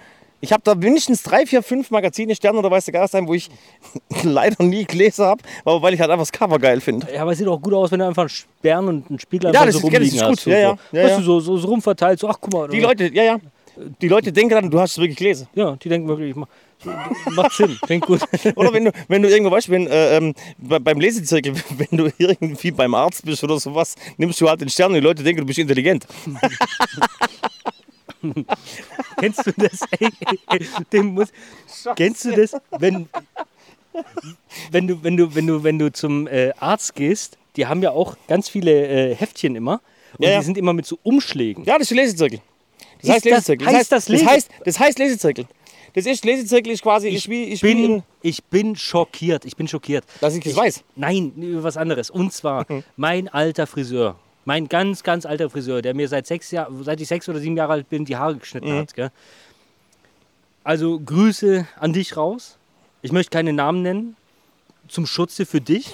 Ich habe da mindestens drei, vier, fünf Magazine, Sterne oder weiß der Geist sein, wo ich *laughs* leider nie gelesen habe, aber weil ich halt einfach das Cover geil finde. Ja, aber es sieht auch gut aus, wenn du einfach einen Sperren und einen Spiegel Ja, einfach das so ist- ja, das rumliegen ist gut. hast. So, Ja, ja. Ja, weißt ja. du, so, so, so rumverteilt, so, ach guck mal. Die Leute, ja, ja. Die Leute denken dann, du hast es wirklich gelesen. Ja, die denken wirklich, ma- macht Sinn, *laughs* klingt gut. *laughs* Oder wenn du, wenn du irgendwo weißt, wenn, äh, ähm, bei, beim Lesezirkel, *laughs* wenn du irgendwie beim Arzt bist oder sowas, nimmst du halt den Stern und die Leute denken, du bist intelligent. Kennst du das? Ey, ey, muss, kennst du das, wenn, wenn, du, wenn, du, wenn, du, wenn du zum äh, Arzt gehst? Die haben ja auch ganz viele äh, Heftchen immer. Und Ja, ja. die sind immer mit so Umschlägen. Ja, das ist der Lesezirkel. Das heißt das- Lesezirkel. heißt das das, Lese- heißt, das heißt Lesezirkel. Das ist Lesezirkel ist quasi ich, wie ich wie bin, in, ich bin schockiert. Ich bin schockiert. dass ich das weiß. Nein, über was anderes. Und zwar *laughs* mein alter Friseur. Mein ganz, ganz alter Friseur, der mir seit, sechs Jahr, seit ich sechs oder sieben Jahre alt bin, die Haare geschnitten hat. Gell? Also Grüße an dich raus. Ich möchte keine Namen nennen. Zum Schutze für dich.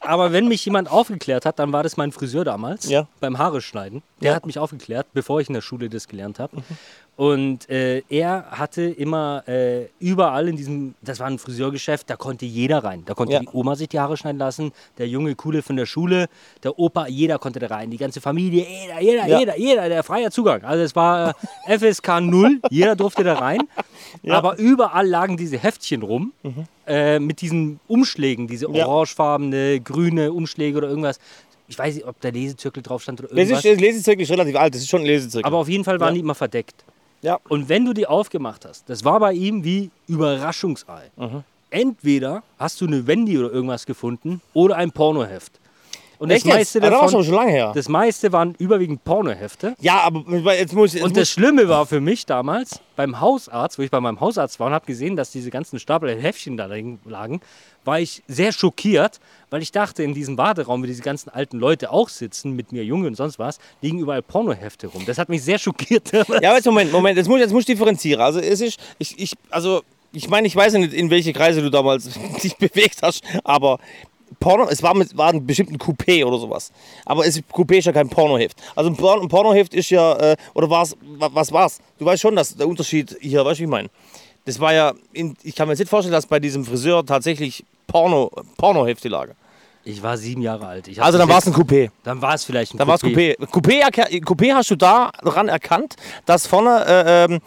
Aber wenn mich jemand aufgeklärt hat, dann war das mein Friseur damals Ja. beim Haare schneiden. Der Ja. hat mich aufgeklärt, bevor ich in der Schule das gelernt habe. Und äh, er hatte immer äh, überall in diesem, das war ein Friseurgeschäft, da konnte jeder rein. Da konnte Ja. die Oma sich die Haare schneiden lassen, der junge Coole von der Schule, der Opa, jeder konnte da rein. Die ganze Familie, jeder, jeder, Ja. jeder, jeder, der freier Zugang. Also es war äh, FSK 0, jeder durfte da rein. Aber überall lagen diese Heftchen rum äh, mit diesen Umschlägen, diese Mhm. Ja. orangefarbene, grüne Umschläge oder irgendwas. Ich weiß nicht, ob der Lesezirkel drauf stand oder Das irgendwas. ist, das Lesezirkel ist relativ alt, das ist schon ein Lesezirkel. aber auf jeden Fall waren Ja. die immer verdeckt. Ja. Und wenn du die aufgemacht hast, das war bei ihm wie Überraschungsei. Mhm. Entweder hast du eine Wendy oder irgendwas gefunden oder ein Pornoheft. Und das Echt jetzt? meiste, Ah, da war davon, schon lange her. das meiste waren überwiegend Pornohefte. Ja, aber jetzt muss ich. Und das Schlimme war für mich damals beim Hausarzt, wo ich bei meinem Hausarzt war und habe gesehen, dass diese ganzen Stapel Heftchen da drin lagen, war ich sehr schockiert, weil ich dachte, in diesem Warteraum, wo diese ganzen alten Leute auch sitzen, mit mir Junge und sonst was, liegen überall Pornohefte rum. Das hat mich sehr schockiert. Ja, aber jetzt Moment, Moment, jetzt muss, jetzt muss ich differenzieren. Also es ist, ich, ich, also ich meine, ich weiß ja nicht, in welche Kreise du damals *laughs* dich bewegt hast, aber Porno, es war, mit, war ein bestimmten Coupé oder sowas. Aber es, Coupé ist ja kein Pornoheft. Also ein, Porno, ein Pornoheft ist ja, äh, oder war's, wa- was war's? Du weißt schon, dass der Unterschied hier, weißt du, wie ich meine? Das war ja, in, ich kann mir jetzt nicht vorstellen, dass bei diesem Friseur tatsächlich Porno, Pornohefte lagen. Ich war sieben Jahre alt. Also dann war es ein Coupé. Dann war es vielleicht ein Da war es Coupé. Coupé, Coupé hast du daran erkannt, dass vorne äh, ähm,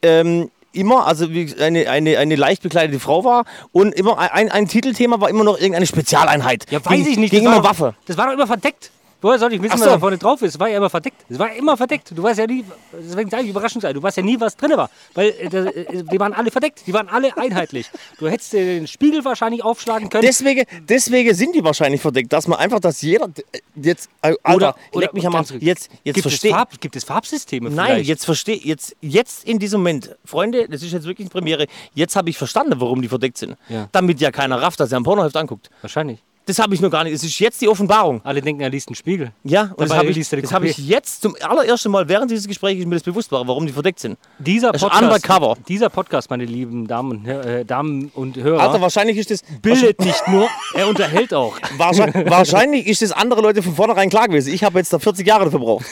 ähm, immer, also wie eine, eine, eine leicht bekleidete Frau war und immer ein, ein Titelthema war immer noch irgendeine Spezialeinheit. Ja, weiß Gegen- ich nicht. Gegen das immer war Waffe. Das war doch immer verdeckt. Woher soll ich wissen, Ach was so. da vorne drauf ist? Es war ja immer verdeckt. Es war immer verdeckt. Du weißt ja nie, deswegen sage ich überraschend sein. Du weißt ja nie, was drin war. Weil äh, äh, die waren alle verdeckt. Die waren alle einheitlich. Du hättest den Spiegel wahrscheinlich aufschlagen können. Deswegen, deswegen sind die wahrscheinlich verdeckt, dass man einfach, dass jeder äh, jetzt, äh, Alter, leck mich am jetzt, jetzt gibt, es verstehe Farb, gibt es Farbsysteme Nein, vielleicht? jetzt verstehe jetzt, jetzt in diesem Moment, Freunde, das ist jetzt wirklich eine Premiere. Jetzt habe ich verstanden, warum die verdeckt sind. Ja. Damit ja keiner rafft, dass er ein Pornoheft anguckt. Wahrscheinlich. Das habe ich noch gar nicht. Es ist jetzt die Offenbarung. Alle denken, er liest einen Spiegel. Ja, und das Dabei habe ich, das habe ich Kopie. jetzt zum allerersten Mal während dieses Gesprächs mir das bewusst war, warum die verdeckt sind. Dieser Das Podcast, undercover. dieser Podcast, meine lieben Damen und, äh, Damen und Hörer, Alter, wahrscheinlich ist das bildet nicht nur, er unterhält auch. *laughs* wahrscheinlich, wahrscheinlich ist das andere Leute von vornherein klar gewesen. Ich habe jetzt da 40 Jahre dafür verbraucht.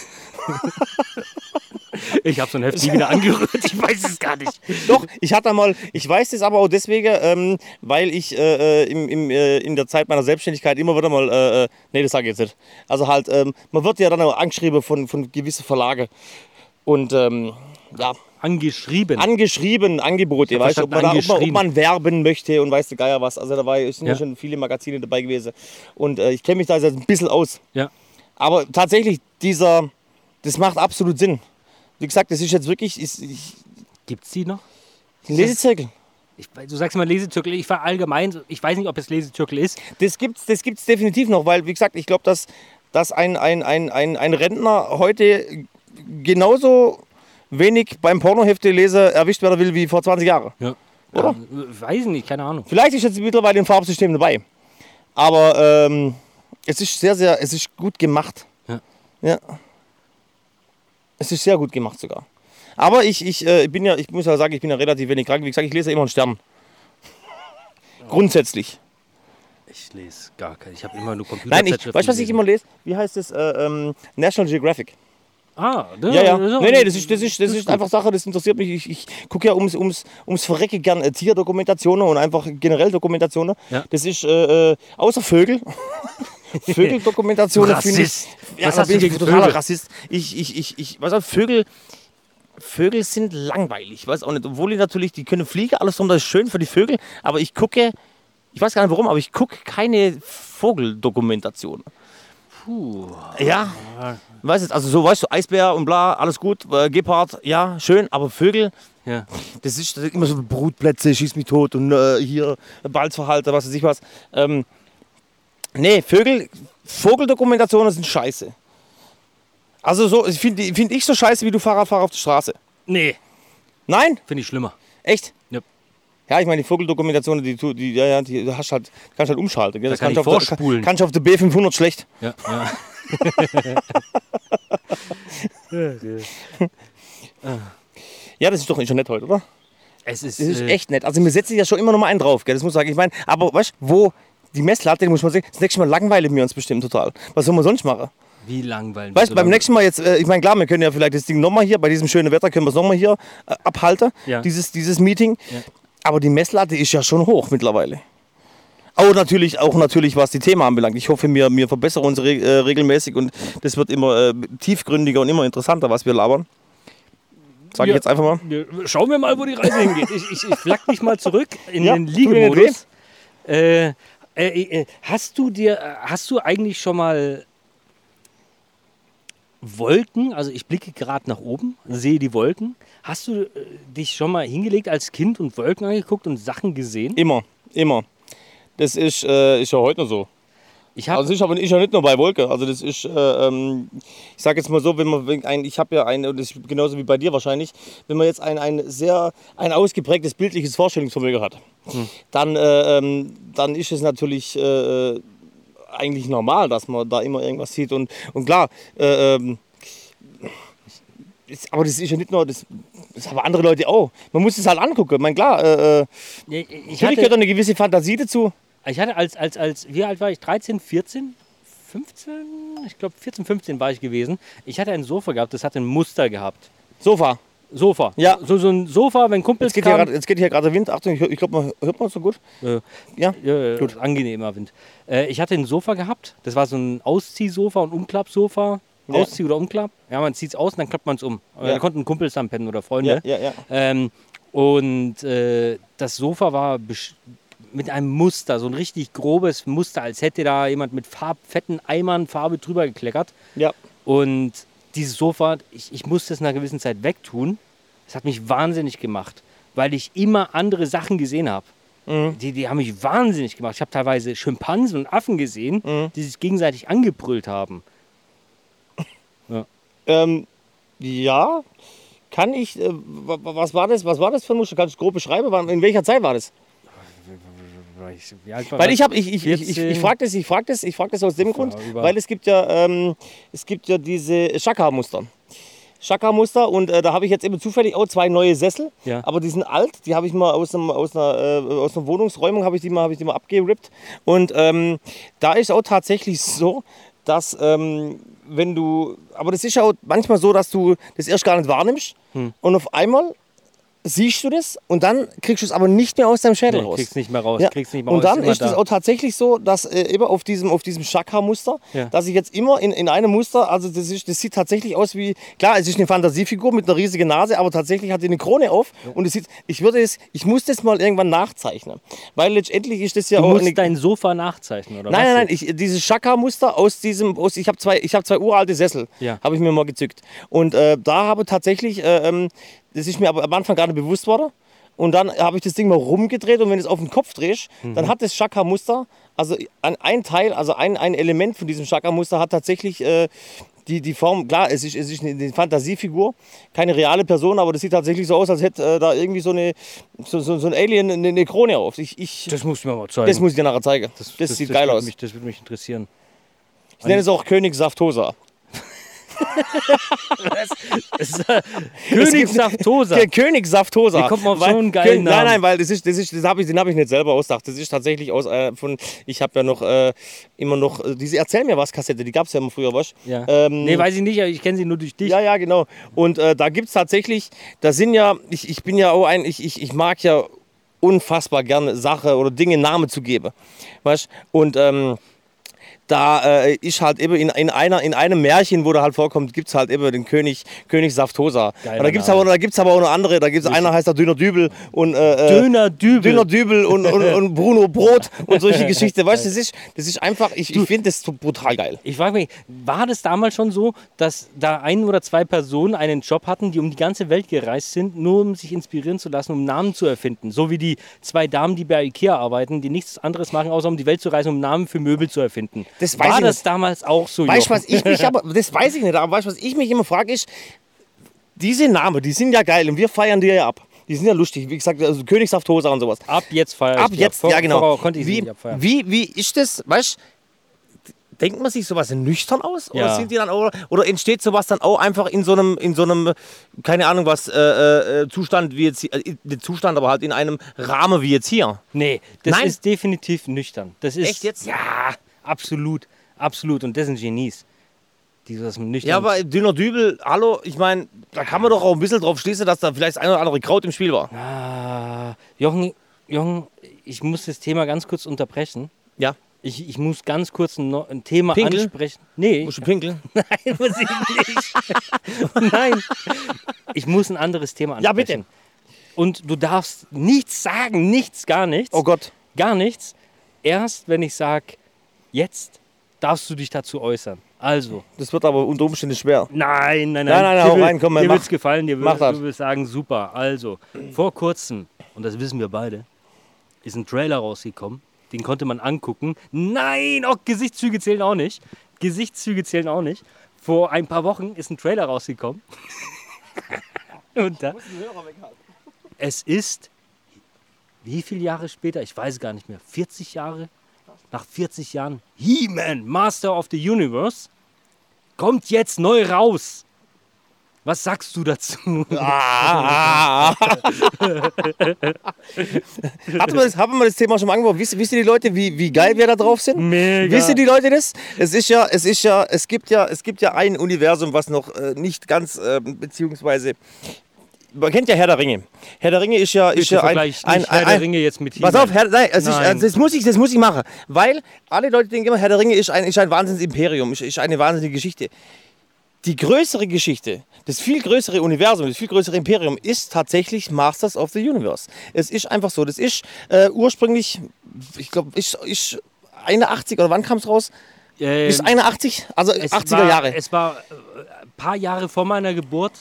*laughs* Ich habe so ein Heft nie wieder angerührt. Ich weiß es gar nicht. Doch, ich hatte mal, ich weiß das aber auch deswegen, ähm, weil ich äh, äh, im, im, äh, in der Zeit meiner Selbstständigkeit immer wieder mal, äh, äh, nee, das sage ich jetzt nicht. Also halt, ähm, man wird ja dann auch angeschrieben von, von gewissen Verlage und ähm, ja, Angeschrieben. angeschrieben, Angebote, weißt du, ob, man da- ob, man, ob man werben möchte und weißt du Geier was. Also da war, sind ja. Ja. schon viele Magazine dabei gewesen und äh, ich kenne mich da jetzt ein bisschen aus. ja. Aber tatsächlich, dieser, das macht absolut Sinn. Wie gesagt, das ist jetzt wirklich, Gibt es die noch? ein Lesezirkel. Ich, du sagst immer Lesezirkel. Ich war allgemein, ich weiß nicht, ob es Lesezirkel ist. Das gibt's, das gibt's definitiv noch, weil, wie gesagt, ich glaube, dass, dass ein, ein, ein, ein, ein Rentner heute genauso wenig beim Pornohefte-Leser erwischt werden will wie vor 20 Jahren. Ja. Oder? Ja, weiß ich nicht, keine Ahnung. Vielleicht ist jetzt mittlerweile ein Farbsystem dabei. Aber ähm, es ist sehr, sehr, es ist gut gemacht. Ja. ja. Es ist sehr gut gemacht sogar. Aber ich, ich äh, bin ja, ich muss ja sagen, ich bin ja relativ wenig krank. Wie gesagt, ich lese ja immer einen Stern. Grundsätzlich. Ich lese gar keine. Ich habe immer nur Computer. Nein, ich, weißt du, was ich immer lese? Wie heißt es? Äh, ähm, National Geographic. Ah, Ja, ja. Nee, nee, das ist, das ist, das ist einfach Sache, das interessiert mich. Ich, ich gucke ja ums, ums, ums Verrecke gern äh, Tierdokumentationen und einfach generell Dokumentationen. Ja. Das ist, äh, äh, außer Vögel. *laughs* Vögeldokumentationen finde ich. Rassist. Ja, Was hast du ich gegen totaler Vögel? Rassist. Ich, ich, ich, ich auch, Vögel. Vögel sind langweilig. Ich weiß auch nicht. Obwohl die natürlich, die können fliegen, alles drum, das ist schön für die Vögel. Aber ich gucke, ich weiß gar nicht warum, aber ich gucke keine Vogeldokumentation. Puh. Ja. Weißt du, also so weißt du, Eisbär und bla, alles gut, äh, Gepard, ja, schön, aber Vögel, Ja. das ist, das ist immer so Brutplätze, schieß mich tot und äh, hier Balzverhalter, was weiß ich was. Ähm, nee, Vögel, Vogeldokumentationen sind scheiße. Also so, finde find ich so scheiße wie du Fahrradfahrer auf der Straße. Nee, Nein? finde ich schlimmer. Echt? Ja. Ja, ich meine, die Vogeldokumentationen, die, die, ja, ja, die du hast halt, kannst halt umschalten. Gell? Das kann kannst ich du auf der- vorspulen. Kannst du auf der B500 schlecht. Ja, ja. *laughs* Ja, das ist doch nicht schon nett heute, oder? Es ist, Das ist äh, echt nett. Also mir setzt sich ja schon immer noch mal einen drauf, gell? das muss ich sagen. Ich meine, aber weißt du, wo die Messlatte, muss man sagen, das nächste Mal langweilen wir uns bestimmt total. Was soll man sonst machen? wie langweilig. Weißt du, beim nächsten Mal jetzt, äh, ich meine, klar, wir können ja vielleicht das Ding nochmal hier, bei diesem schönen Wetter können wir es nochmal hier äh, abhalten, Ja. dieses, dieses Meeting. Ja. Aber die Messlatte ist ja schon hoch mittlerweile. Auch natürlich, auch natürlich, was die Themen anbelangt. Ich hoffe, wir, wir verbessern uns re äh, regelmäßig und das wird immer äh, tiefgründiger und immer interessanter, was wir labern. Sag ich Ja. jetzt einfach mal. Schauen wir mal, wo die Reise hingeht. Ich, ich, ich flack mich mal zurück in den Liegemodus. Äh, äh, äh, hast du dir, äh, hast du eigentlich schon mal Wolken, also ich blicke gerade nach oben, sehe die Wolken. Hast du äh, dich schon mal hingelegt als Kind und Wolken angeguckt und Sachen gesehen? Immer, immer. Das ist, äh, ist ja heute noch so. Ich habe Also ich aber ist ja nicht nur bei Wolke. Also das ist, äh, ähm, ich sage jetzt mal so, wenn man ein, ich habe ja ein, und das ist genauso wie bei dir wahrscheinlich, wenn man jetzt ein, ein sehr ein ausgeprägtes bildliches Vorstellungsvermögen hat, dann, äh, ähm, dann ist es natürlich äh, eigentlich normal, dass man da immer irgendwas sieht. Und, und klar, äh, ähm, aber das ist ja nicht nur, das, das haben andere Leute auch. Man muss es halt angucken. Ich meine, klar, äh, äh, ich, ich natürlich hatte, gehört eine gewisse Fantasie dazu. Ich hatte als, als, als, wie alt war ich? 13, 14? 15? Ich glaube 14, 15 war ich gewesen. Ich hatte ein Sofa gehabt, das hatte ein Muster gehabt. Sofa. Sofa. Ja. So, so ein Sofa, wenn Kumpels Jetzt geht, hier kamen. grad, jetzt geht hier gerade Wind. Achtung, ich, ich glaube, man hört man so gut. Äh, Ja. Ja, gut. Angenehmer Wind. Äh, ich hatte ein Sofa gehabt. Das war so ein Ausziehsofa und Umklappsofa. Ja. Auszieh- oder Umklapp. Ja, man zieht es aus und dann klappt man es um. Äh, Ja. Da konnten Kumpels dann pennen oder Freunde. Ja, ja, ja. Ähm, und äh, das Sofa war mit einem Muster, so ein richtig grobes Muster, als hätte da jemand mit Farb, fetten Eimern Farbe drüber gekleckert. Ja. Und dieses Sofa, ich, ich musste es nach einer gewissen Zeit wegtun. Das hat mich wahnsinnig gemacht, weil ich immer andere Sachen gesehen habe. Mhm. Die, die haben mich wahnsinnig gemacht. Ich habe teilweise Schimpansen und Affen gesehen, Mhm. die sich gegenseitig angebrüllt haben. *laughs* Ähm, ja, kann ich, äh, wa- wa- was war das, was war das für ein Muster? Kannst du grob beschreiben? In welcher Zeit war das? Weil ich habe, ich, ich, ich, ich, 14. ich frage das, ich frag das, ich frag das aus dem Grund, weil es gibt ja, ähm, es gibt ja diese Shaka-Muster. Shaka-Muster und äh, da habe ich jetzt eben zufällig auch zwei neue Sessel, Ja. aber die sind alt, die habe ich mal aus, einem, aus, einer, äh, aus einer Wohnungsräumung habe ich die mal, habe ich die mal abgerippt und ähm, da ist auch tatsächlich *laughs* so, dass ähm, wenn du, aber das ist auch manchmal so, dass du das erst gar nicht wahrnimmst Hm. und auf einmal siehst du das und dann kriegst du es aber nicht mehr aus deinem Schädel Nee, raus. kriegst nicht mehr raus. Ja. Kriegst nicht mehr Und dann immer ist es da. auch tatsächlich so, dass äh, eben auf diesem, auf diesem Chakra-Muster, Ja. dass ich jetzt immer in, in einem Muster, also das, ist, das sieht tatsächlich aus wie, klar, es ist eine Fantasiefigur mit einer riesigen Nase, aber tatsächlich hat die eine Krone auf und es sieht, ich würde es, ich muss das mal irgendwann nachzeichnen, weil letztendlich ist das ja Du auch musst eine, dein Sofa nachzeichnen, oder Nein, was? nein, nein, ich, dieses Chakra-Muster aus diesem, aus, ich habe zwei, ich hab zwei uralte Sessel, Ja. habe ich mir mal gezückt. Und äh, da habe tatsächlich, äh, ähm, das ist mir aber am Anfang gar nicht bewusst worden. Und dann habe ich das Ding mal rumgedreht und wenn du es auf den Kopf drehst, Mhm. dann hat das Chakra-Muster, also ein, Teil, also ein, ein Element von diesem Chakra-Muster hat tatsächlich äh, die, die Form, klar, es ist, es ist eine, Fantasiefigur, keine reale Person, aber das sieht tatsächlich so aus, als hätte äh, da irgendwie so, eine, so, so, so ein Alien eine, eine Krone auf. Ich, ich, Das musst du mir mal zeigen. das muss ich dir nachher zeigen. Das, sieht geil würde aus. Mich, das würde mich interessieren. Ich nenne es auch König Saftosa. König Saftosa. Der König Saftosa. Wie kommt man auf Weil- so einen geilen Kö- Nein, Namen? nein, weil das ist, das ist, das hab ich, den habe ich nicht selber ausgedacht. Das ist tatsächlich aus äh, von, ich habe ja noch äh, immer noch äh, diese Erzähl mir was Kassette, die gab es ja immer früher, was? Ja. Ähm, nee, weiß ich nicht, ich kenne sie nur durch dich. ja, ja, genau. Und äh, da gibt es tatsächlich, da sind ja, ich, ich bin ja auch ein, ich, ich, ich mag ja unfassbar gerne Sache oder Dinge Namen zu geben. Weißt? Und ähm, da äh, ist halt eben in, in, einer, in einem Märchen, wo da halt vorkommt, gibt es halt eben den König, König Saftosa. Geiler da gibt es aber, da gibt's aber auch noch andere. Da gibt's einer heißt der Dünner Dübel und äh, äh, Döner Dübel. Dünner Dübel und, und, und Bruno Brot und solche *laughs* Geschichten. Weißt du, das ist, das ist einfach, ich, ich finde das brutal geil. Ich frage mich, war das damals schon so, dass da ein oder zwei Personen einen Job hatten, die um die ganze Welt gereist sind, nur um sich inspirieren zu lassen, um Namen zu erfinden? So wie die zwei Damen, die bei Ikea arbeiten, die nichts anderes machen, außer um die Welt zu reisen, um Namen für Möbel zu erfinden. Das weiß war ich das nicht. damals auch so? Weißt du, Jochen? was ich mich aber, das weiß ich nicht, aber weißt du, was ich mich immer frage, ist, diese Namen, die sind ja geil und wir feiern die ja ab. Die sind ja lustig, wie gesagt, also Königshaftosa und sowas. Ab jetzt feiern. Ab jetzt, ja genau. Ich sie wie, wie, wie ist das, weißt du, denkt man sich sowas nüchtern aus? Oder Ja. sind die dann auch, oder entsteht sowas dann auch einfach in so einem, in so einem, keine Ahnung was, äh, äh, Zustand wie jetzt, äh, Zustand, aber halt in einem Rahmen wie jetzt hier? Nee, das Nein. ist definitiv nüchtern. Das ist, Echt jetzt? Ja, absolut. Absolut. Und das sind Genies. Die das nüchtern. Ja, aber dünner Dübel, hallo, ich meine, da kann man doch auch ein bisschen drauf schließen, dass da vielleicht ein oder andere Kraut im Spiel war. Ah, Jochen, Jochen, ich muss das Thema ganz kurz unterbrechen. Ja. Ich, ich muss ganz kurz ein, ein Thema Pinkeln? ansprechen. Nee, Musst du pinkeln? *laughs* nein, muss ich nicht. *laughs* nein, ich muss ein anderes Thema Ja, ansprechen. bitte. Und du darfst nichts sagen, nichts, gar nichts. Oh Gott. Gar nichts. Erst wenn ich sage, jetzt darfst du dich dazu äußern. Also, Das wird aber unter Umständen schwer. Nein, nein, nein. Nein, nein, Dir hau will- rein, komm, Dir mach. wird's gefallen, dir Mach wird, das. du wirst sagen, super. Also, vor kurzem, und das wissen wir beide, ist ein Trailer rausgekommen. Den konnte man angucken. Nein, auch Gesichtszüge zählen auch nicht. Gesichtszüge zählen auch nicht. Vor ein paar Wochen ist ein Trailer rausgekommen. *laughs* und da, es ist, wie viele Jahre später? Ich weiß gar nicht mehr. 40 Jahre? Nach 40 Jahren, He-Man, Master of the Universe, kommt jetzt neu raus. Was sagst du dazu? *laughs* Ah, ah, ah. Hatten wir das, haben wir das Thema schon mal angesprochen? Wissen, wissen die Leute, wie, wie geil wir da drauf sind? Mega. Wissen die Leute das? Es ist ja, es ist ja, es gibt ja, es gibt ja ein Universum, was noch äh, nicht ganz, äh, beziehungsweise man kennt ja Herr der Ringe. Herr der Ringe ist ja, ist ja ein, ein, ein, Herr der Ringe jetzt mit Pass auf, Herr, nein, ist, Nein. äh, das, muss ich, das muss ich machen. Weil alle Leute denken immer, Herr der Ringe ist ein, ist ein Wahnsinnsimperium, ist, ist eine wahnsinnige Geschichte. Die größere Geschichte, das viel größere Universum, das viel größere Imperium ist tatsächlich Masters of the Universe. Es ist einfach so. Das ist äh, ursprünglich, ich glaube, ist, ist 81 oder wann kam es raus? Ähm, Ist 81, also es 80er war, Jahre. Es war äh, ein paar Jahre vor meiner Geburt.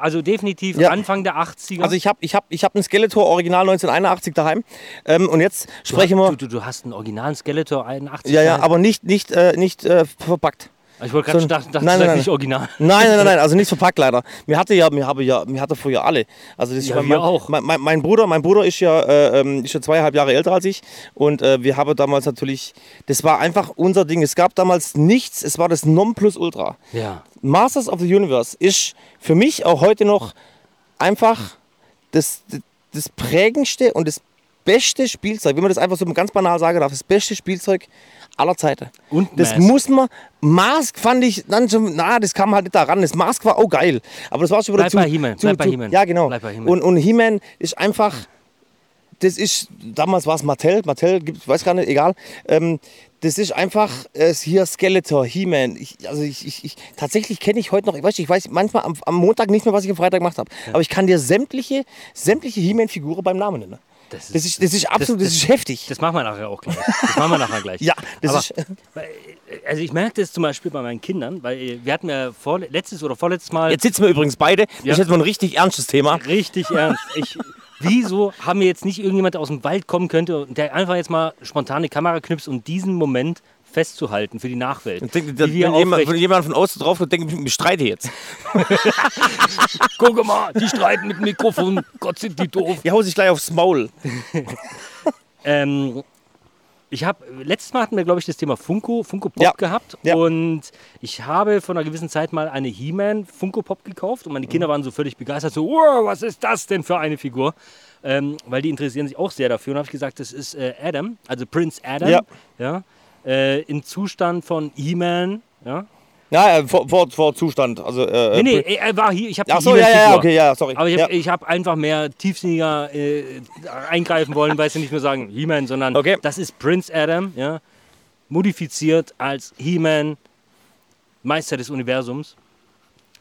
Also definitiv Ja. Anfang der 80er. Also ich habe ich hab, ich hab ein Skeletor Original 1981 daheim. Ähm, und jetzt sprechen wir. du, du, du hast einen originalen Skeletor 81. Ja, ja, aber nicht, nicht, äh, nicht äh, verpackt. Ich wollte gerade so- dachte, dachte, nein, das nein, ist nicht original. Nein, nein, nein, nein, *laughs* also nicht verpackt leider. Mir hatte ja, mir habe ja, mir hatte früher alle. Also das ist Ja, mein, wir auch. Mein, mein, mein Bruder, mein Bruder ist ja, äh, ähm, ist ja zweieinhalb Jahre älter als ich und äh, wir haben damals natürlich, das war einfach unser Ding. Es gab damals nichts, es war das Nonplusultra. Ja. Masters of the Universe ist für mich auch heute noch einfach das, das prägendste und das beste Spielzeug, wenn man das einfach so ganz banal sagen darf, das beste Spielzeug aller Zeiten. Und das Mask. muss man, Mask fand ich dann schon, na, das kam halt nicht da ran. Das Mask war auch geil, aber das war schon wieder Bleib zu, bei He-Man, bleib bei He-Man. Ja, genau. Bleib bei He-Man. Und, und He-Man ist einfach, das ist, damals war es Mattel, Mattel, gibt, weiß gar nicht, egal. Ähm, das ist einfach äh, hier Skeletor, He-Man. Also ich, ich, ich, tatsächlich kenne ich heute noch, ich weiß, ich weiß manchmal am, am Montag nicht mehr, was ich am Freitag gemacht habe. Aber ich kann dir sämtliche, sämtliche He-Man-Figuren beim Namen nennen. Das Das ist, das ist absolut, das, ist heftig. Das machen wir nachher auch gleich. Das machen wir nachher gleich. *laughs* ja, das Aber, ist. weil, also ich merke das zum Beispiel bei meinen Kindern, weil äh, wir hatten ja vor, letztes oder vorletztes Mal Jetzt sitzen wir übrigens beide. Das Ja. ist jetzt mal ein richtig ernstes Thema. richtig ernst. Ich, wieso haben wir jetzt nicht irgendjemand aus dem Wald kommen könnte, und der einfach jetzt mal spontane Kamera knipst, um diesen Moment festzuhalten für die Nachwelt? Ich denke, Wie wir wenn jemand, wenn jemand von außen drauf guckt, denke ich, ich streite jetzt. *laughs* Guck mal, die streiten mit dem Mikrofon. Gott, sind die doof. Die hauen sich gleich aufs Maul. *laughs* Ähm, ich habe, letztes Mal hatten wir, glaube ich, das Thema Funko, Funko Pop Ja. gehabt. Ja. Und ich habe vor einer gewissen Zeit mal eine He-Man Funko Pop gekauft. Und meine Mhm. Kinder waren so völlig begeistert. So, wow, was ist das denn für eine Figur? Ähm, weil die interessieren sich auch sehr dafür. Und habe ich gesagt, das ist äh, Adam, also Prince Adam. Ja. Ja, äh, Im Zustand von He-Man. Ja. Ja, äh, vor, vor, vor Zustand. Also, äh, Nee, nee, äh, er war hier. Ich habe Ach so, ja, ja, ja, okay, ja, sorry. Aber ich ja. habe ich hab einfach mehr tiefsinniger äh, eingreifen wollen, weil sie nicht nur sagen He-Man, sondern Okay. das ist Prince Adam, ja, modifiziert als He-Man, Meister des Universums.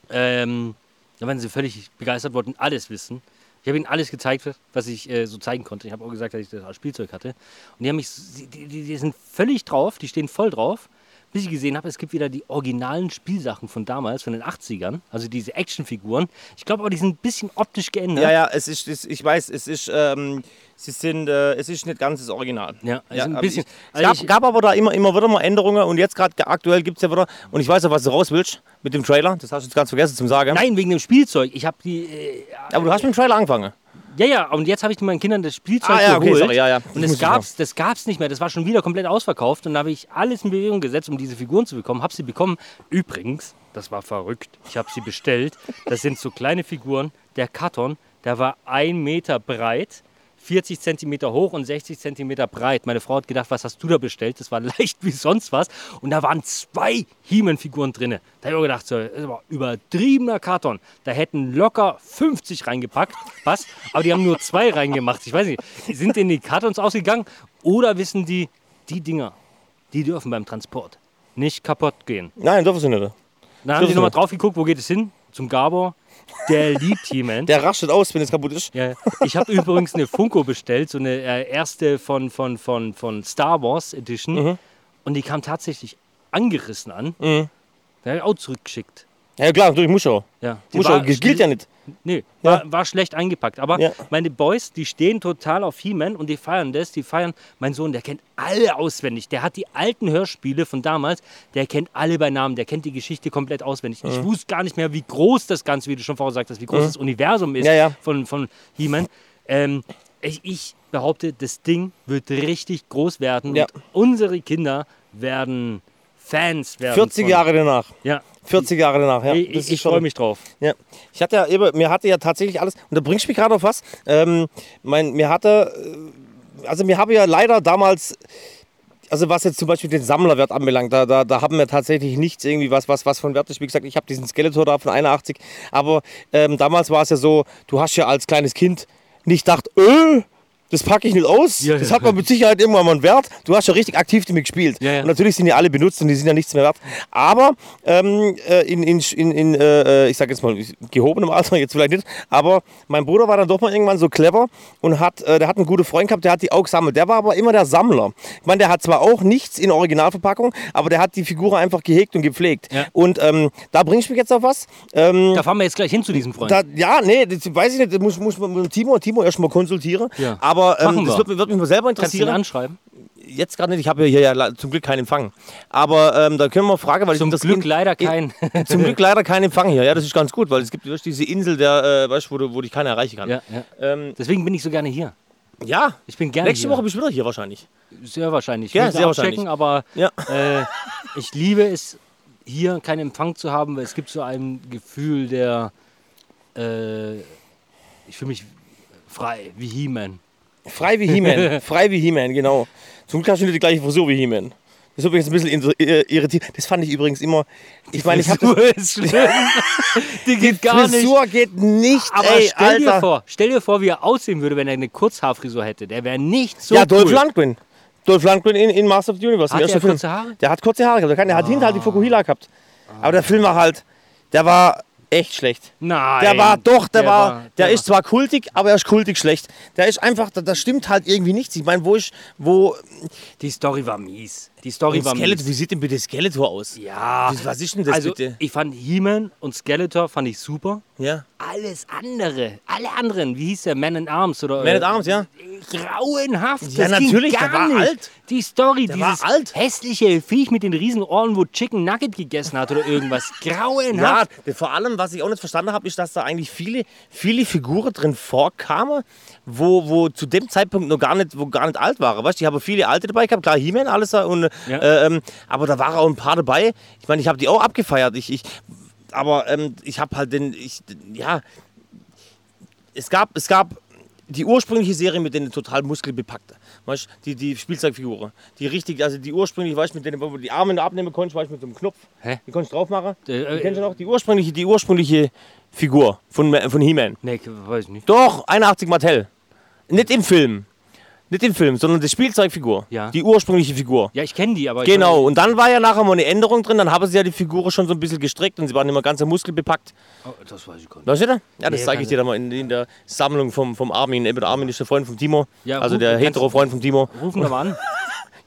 Ähm, da waren sie völlig begeistert, wollten alles wissen. Ich habe ihnen alles gezeigt, was ich äh, so zeigen konnte. Ich habe auch gesagt, dass ich das als Spielzeug hatte. Und die haben mich, die, die, die sind völlig drauf, die stehen voll drauf. Bis ich gesehen habe, es gibt wieder die originalen Spielsachen von damals, von den 80ern, also diese Actionfiguren. Ich glaube aber, die sind ein bisschen optisch geändert. ja, ja, es ist, ich weiß, es ist, ähm, sie sind, äh, es ist nicht ganz das Original. Ja, also ein aber bisschen. Ich, es Also gab, ich- gab aber da immer, immer wieder mal Änderungen und jetzt gerade aktuell gibt es ja wieder, und ich weiß ja, was du raus willst mit dem Trailer, das hast du jetzt ganz vergessen zum Sagen. Nein, wegen dem Spielzeug. Ich habe die. Äh, Aber du hast mit dem Trailer angefangen. Ja, ja, und jetzt habe ich meinen Kindern das Spielzeug Ah, ja, okay, geholt. sorry, ja, ja. Und das ich gab's, das gab's nicht mehr. Das war schon wieder komplett ausverkauft. Und da habe ich alles in Bewegung gesetzt, um diese Figuren zu bekommen. Habe sie bekommen. Übrigens, das war verrückt. Ich habe sie bestellt. Das sind so kleine Figuren. Der Karton, der war ein Meter breit. 40 Zentimeter hoch und 60 Zentimeter breit. Meine Frau hat gedacht, was hast du da bestellt? Das war *laughs* leicht wie sonst was. Und da waren zwei He-Man-Figuren drin. Da habe ich auch gedacht, so, das war übertriebener Karton. Da hätten locker 50 reingepackt. Was? Aber die haben nur zwei reingemacht. Ich weiß nicht, sind denen die Kartons ausgegangen? Oder wissen die, die Dinger, die dürfen beim Transport nicht kaputt gehen. Nein, dürfen sie nicht. Dann haben sie nochmal drauf geguckt, wo geht es hin? Zum Gabor. Der liebt He-Man. Der rastet aus, wenn es kaputt ist. Ja, ich habe übrigens eine Funko bestellt, so eine äh, erste von, von, von, von Star Wars Edition. Mhm. Und die kam tatsächlich angerissen an. Mhm. Da habe ich auch zurückgeschickt. Ja klar, muss auch. Ja, die war auch. Gilt ja nicht. Nee, Ja. war, war schlecht eingepackt. Aber Ja. meine Boys, die stehen total auf He-Man und die feiern das. Die feiern, mein Sohn, der kennt alle auswendig. Der hat die alten Hörspiele von damals, der kennt alle bei Namen. Der kennt die Geschichte komplett auswendig. Ich wusste gar nicht mehr, wie groß das Ganze, wie du schon vorher gesagt hast, wie groß das Universum ist Ja, von, von He-Man. Ähm, ich, ich behaupte, das Ding wird richtig groß werden. Und unsere Kinder werden Fans werden. 40 von- Jahre danach. Ja, 40 Jahre danach, ja. ich, ich, ich freue mich drauf. Ja, ich hatte ja eben, mir hatte ja tatsächlich alles, und da bringst du mich gerade auf was. Ähm, mein, mir hatte, äh, also mir habe ja leider damals, also was jetzt zum Beispiel den Sammlerwert anbelangt, da, da, da haben wir tatsächlich nichts irgendwie was, was, was von Wert ist. Wie gesagt, ich habe diesen Skeletor da von 81, aber ähm, damals war es ja so, du hast ja als kleines Kind nicht gedacht, öh, das packe ich nicht aus. Ja, das hat man mit Sicherheit irgendwann mal einen Wert. Du hast ja richtig aktiv damit gespielt. Ja, ja. Und natürlich sind die alle benutzt und die sind ja nichts mehr wert. Aber ähm, äh, in, in, in, äh, ich sage jetzt mal, gehobenem Alter, jetzt vielleicht nicht, aber mein Bruder war dann doch mal irgendwann so clever und hat, äh, der hat einen guten Freund gehabt, der hat die auch gesammelt. Der war aber immer der Sammler. Ich meine, der hat zwar auch nichts in Originalverpackung, aber der hat die Figur einfach gehegt und gepflegt. Und ähm, da bringst du mich jetzt auf was. Ähm, Da fahren wir jetzt gleich hin zu diesem Freund. da, ja, nee, das weiß ich nicht. Das muss, muss man mit Timo, Timo erstmal konsultieren. Ja. Aber ähm, das wir. wird, mich- wird mich mal selber Kannst du ihn interessieren. anschreiben? Jetzt gerade nicht, ich habe hier ja zum Glück keinen Empfang. Aber ähm, da können wir mal fragen, weil Zum ich Glück leider kein. *laughs* Zum Glück leider keinen Empfang hier. Ja, das ist ganz gut, weil es gibt du, diese Insel, der, äh, weißt, wo, du- wo dich keiner erreichen kann. ja, ja. Ähm, Deswegen bin ich so gerne hier. ja. Ich bin gerne nächste hier. Woche bist du wieder hier wahrscheinlich. Sehr wahrscheinlich. Ja, Müssen wir sehr wahrscheinlich. Aber Ja. äh, ich liebe es, hier keinen Empfang zu haben, weil es gibt so ein Gefühl der. Äh, ich fühle mich frei, wie He-Man. Frei wie He-Man. *laughs* Frei wie He-Man, genau. Zum Glück hast du nicht die gleiche Frisur wie He-Man. Das ist übrigens ein bisschen irritiert. Das fand ich übrigens immer. Ich meine, ich habe *laughs* ist schlimm. Die geht gar nicht. Frisur geht nicht. Aber ey, stell dir Alter. vor, stell dir vor, wie er aussehen würde, wenn er eine Kurzhaarfrisur hätte. Der wäre nicht so ja, Dolph cool. Lundgren. Dolph Lundgren in, in Master of the Universe. Hat er Film. kurze Haare? Der hat kurze Haare gehabt. Der, der hat hinter halt die Fukuhila gehabt. Aber der Film war halt, der war echt schlecht. Nein. Der war doch, der, war, der, der ist zwar kultig, aber er ist kultig schlecht. Der ist einfach, da, da stimmt halt irgendwie nichts. Ich meine, wo ich, wo, Die Story war mies. Die Story war Skeletor, wie mies. sieht denn bitte Skeletor aus? Ja. Wie- Was ist denn das Also, bitte? ich fand He-Man und Skeletor fand ich super. Ja. Alles andere, alle anderen, wie hieß der, Man in Arms oder? Man at Arms, ja. Grauenhaft. Ja, das ging natürlich, gar der war nicht. alt. Die Story, Der war dieses alt. hässliche Viech mit den riesen Ohren, wo Chicken Nugget gegessen hat oder irgendwas. *laughs* Ja, Grauenhaft. vor allem, was ich auch nicht verstanden habe, ist, dass da eigentlich viele, viele Figuren drin vorkamen, wo, wo zu dem Zeitpunkt noch gar nicht, wo gar nicht alt waren. Weißt ich habe viele alte dabei gehabt, klar, He-Man, alles und, Ja. äh, ähm, aber da waren auch ein paar dabei. Ich meine, ich habe die auch abgefeiert. Ich, ich, aber ähm, ich habe halt den, ich, ja, es gab, es gab die ursprüngliche Serie mit den total muskelbepackten, weißt die, die Spielzeugfiguren. Die richtig, also die ursprünglich, weißt mit denen, wo du die Arme abnehmen konntest, weißt mit so einem Knopf. Hä? Die konntest du drauf machen. Äh, äh, kennst du noch? Die ursprüngliche, die ursprüngliche Figur von, von He-Man. Nee, weiß ich nicht. Doch, 81 Mattel. Nicht im Film. Nicht im Film, sondern die Spielzeugfigur. Ja. Die ursprüngliche Figur. Ja, ich kenne die, aber ich Genau, und dann war ja nachher mal eine Änderung drin, dann haben sie ja die Figuren schon so ein bisschen gestreckt und sie waren immer ganz muskelbepackt. Oh, das weiß ich gar nicht. Weißt du das? Ja, das Nee, zeige ich dir dann mal in, in der Sammlung vom, vom Armin. Eben der Armin ist der Freund von Timo. Ja, also ruf- der kannst- hetero-Freund von Timo. Rufen wir mal an. *laughs*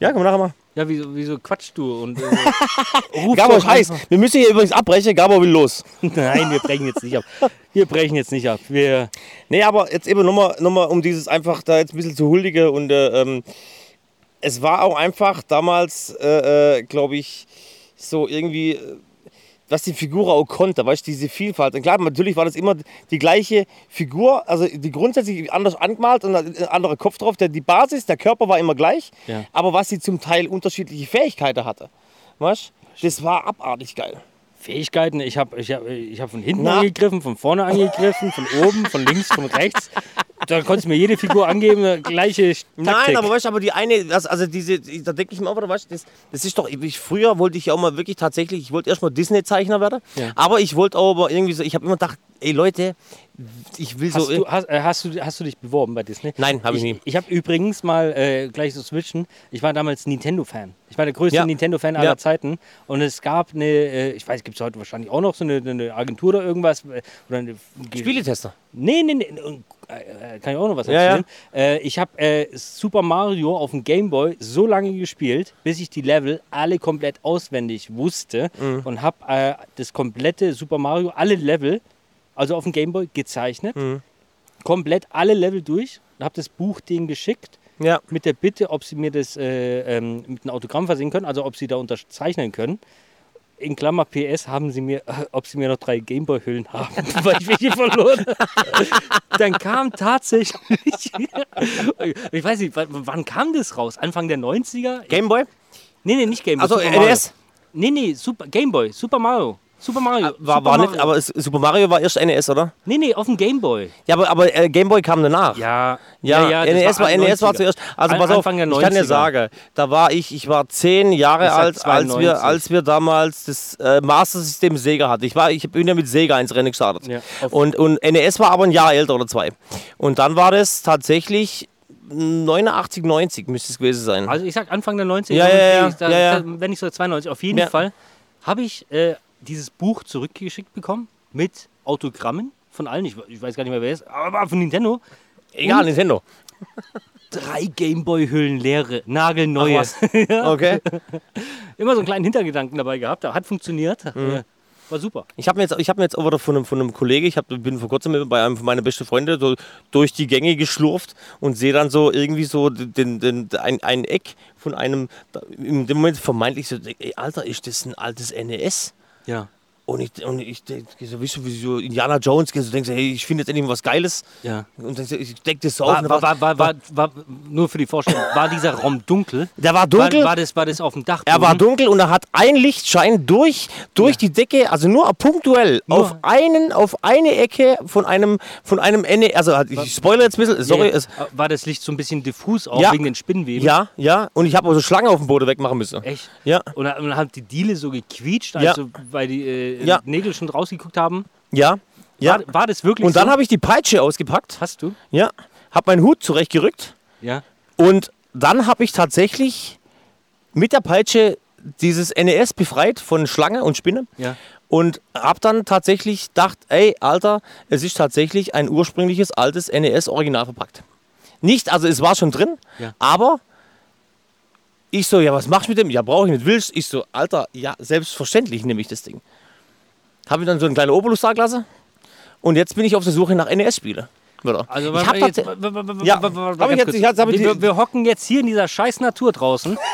Ja, komm nachher mal. Ja, wieso, wieso quatschst du? Und, äh, *laughs* ruf Gabo doch ist heiß. einfach- Wir müssen hier übrigens abbrechen. Gabo will los. *laughs* Nein, wir brechen jetzt nicht ab. Wir brechen jetzt nicht ab. Wir, Nee, aber jetzt eben nochmal, noch mal, um dieses einfach da jetzt ein bisschen zu huldigen und äh, ähm, es war auch einfach damals, äh, äh, glaube ich, so irgendwie, äh, was die Figur auch konnte, weißt du, diese Vielfalt. Und klar, natürlich war das immer die gleiche Figur, also die grundsätzlich anders angemalt und ein anderer Kopf drauf. Der, die Basis, der Körper war immer gleich, Ja. aber was sie zum Teil unterschiedliche Fähigkeiten hatte, weißt du, das war abartig geil. Fähigkeiten, ich habe ich hab, ich hab von hinten Na? angegriffen, von vorne angegriffen, von oben, von links, von rechts. *laughs* Da konntest du mir jede Figur angeben, gleiche Taktik. Nein, aber weißt du, aber die eine, das, also diese, da denke ich mir wieder, weißt du, das, das ist doch, ich, früher wollte ich ja auch mal wirklich tatsächlich, ich wollte erstmal Disney-Zeichner werden, Ja. aber ich wollte auch aber irgendwie so, ich habe immer gedacht, ey Leute, ich will Hast so, du, hast, äh, hast, du, hast du dich beworben bei Disney? Nein, hab ich nie. Ich habe übrigens mal, äh, gleich so switchen, ich war damals Nintendo-Fan. Ich war der größte Ja. Nintendo-Fan aller Ja. Zeiten. Und es gab eine, äh, ich weiß, gibt es heute wahrscheinlich auch noch so eine, eine Agentur oder irgendwas. äh, Oder eine, Spieletester. Nee, nee, nee. Äh, Kann ich auch noch was Ja, erzählen? Äh, ich habe äh, Super Mario auf dem Game Boy so lange gespielt, bis ich die Level alle komplett auswendig wusste Mhm. und habe das komplette Super Mario, alle Level, also auf dem Game Boy gezeichnet, Mhm. komplett alle Level durch und habe das Buch denen geschickt Ja. mit der Bitte, ob sie mir das äh, ähm, mit einem Autogramm versehen können, also ob sie da unterzeichnen können. In Klammer PS haben sie mir, *laughs* ob sie mir noch drei Gameboy-Hüllen haben, *laughs* weil ich welche verloren habe. Dann kam tatsächlich, *laughs* ich weiß nicht, wann, kam das raus? Anfang der 90er? Gameboy? Nee, nee, nicht Gameboy. Also. NES? Nee, nee, Super, Gameboy, Super Mario. Super Mario. War, Super war Mario. nicht, aber Super Mario war erst NES, oder? Nee, nee, auf dem Gameboy. Ja, aber, aber äh, Game Boy kam danach. Ja, Ja, das NES, war, NES war 91er. zuerst. Also An- pass auf, ich kann dir 90er. sagen, da war ich, ich war zehn Jahre alt, als 92. wir, als wir damals das äh, Master System Sega hatten. Ich, war, ich bin ja mit Sega ins Rennen gestartet. Ja, und, und NES war aber ein Jahr älter oder zwei. Und dann war das tatsächlich 89, 90 müsste es gewesen sein. Also ich sag Anfang der 90er. Ja, ja, ja, ich- da, ja, ja. Da, wenn nicht so 92. Auf jeden Ja. Fall habe ich äh, dieses Buch zurückgeschickt bekommen mit Autogrammen von allen. Ich, ich weiß gar nicht mehr, wer es ist, aber von Nintendo. Egal, und- Nintendo. Drei Gameboy-Hüllen leere, nagelneue. *laughs* Okay. Immer so einen kleinen Hintergedanken dabei gehabt. Hat funktioniert. Mhm. War super. Ich habe mir jetzt, ich hab mir jetzt auch von einem, von einem Kollegen, ich hab, bin vor kurzem bei einem von meinen besten Freunden so durch die Gänge geschlurft und sehe dann so irgendwie so den, den, ein, ein Eck von einem, in dem Moment vermeintlich so, ey, Alter, ist das ein altes NES? Ja. Und ich, und ich denk so, wie so, wie so Indiana Jones, denkst du, hey, ich finde jetzt endlich was Geiles. Ja. Und denkst, du, ich deck das so War, auf. war, war, war, war, war, nur für die Vorstellung, war dieser Raum dunkel? Der war dunkel. War, war, das, war das auf dem Dach? Er war dunkel und er hat ein Lichtschein durch, durch die Decke, also nur punktuell Nur- auf einen, auf eine Ecke von einem, von einem Ende. Also ich spoilere jetzt ein bisschen, sorry. Ja, Es, war das Licht so ein bisschen diffus auch Ja. wegen den Spinnweben? ja, ja. Und ich habe auch so Schlange auf dem Boden wegmachen müssen. Echt? Ja, Und dann, und hat die Diele so gequietscht, Ja. also weil die äh, Ja. Nägel schon rausgeguckt haben. ja, ja. War, war das wirklich Und dann so? habe ich die Peitsche ausgepackt. Hast du? Ja, habe meinen Hut zurechtgerückt Ja. und dann habe ich tatsächlich mit der Peitsche dieses NES befreit von Schlange und Spinne. Ja. Und hab dann tatsächlich gedacht, ey, Alter, es ist tatsächlich ein ursprüngliches altes NES original verpackt. Nicht, also es war schon drin, Ja. aber ich so, ja, was machst du mit dem? Ja, brauche ich nicht, willst Ich so, Alter, ja, selbstverständlich nehme ich das Ding. Habe ich dann so einen kleinen Obolus da gelassen und jetzt bin ich auf der Suche nach NES-Spiele. Wieder. Also ich hab jetzt, Ja, hab ich jetzt- ich hab- hab ich wir, wir hocken jetzt hier in dieser scheiß Natur draußen. *laughs*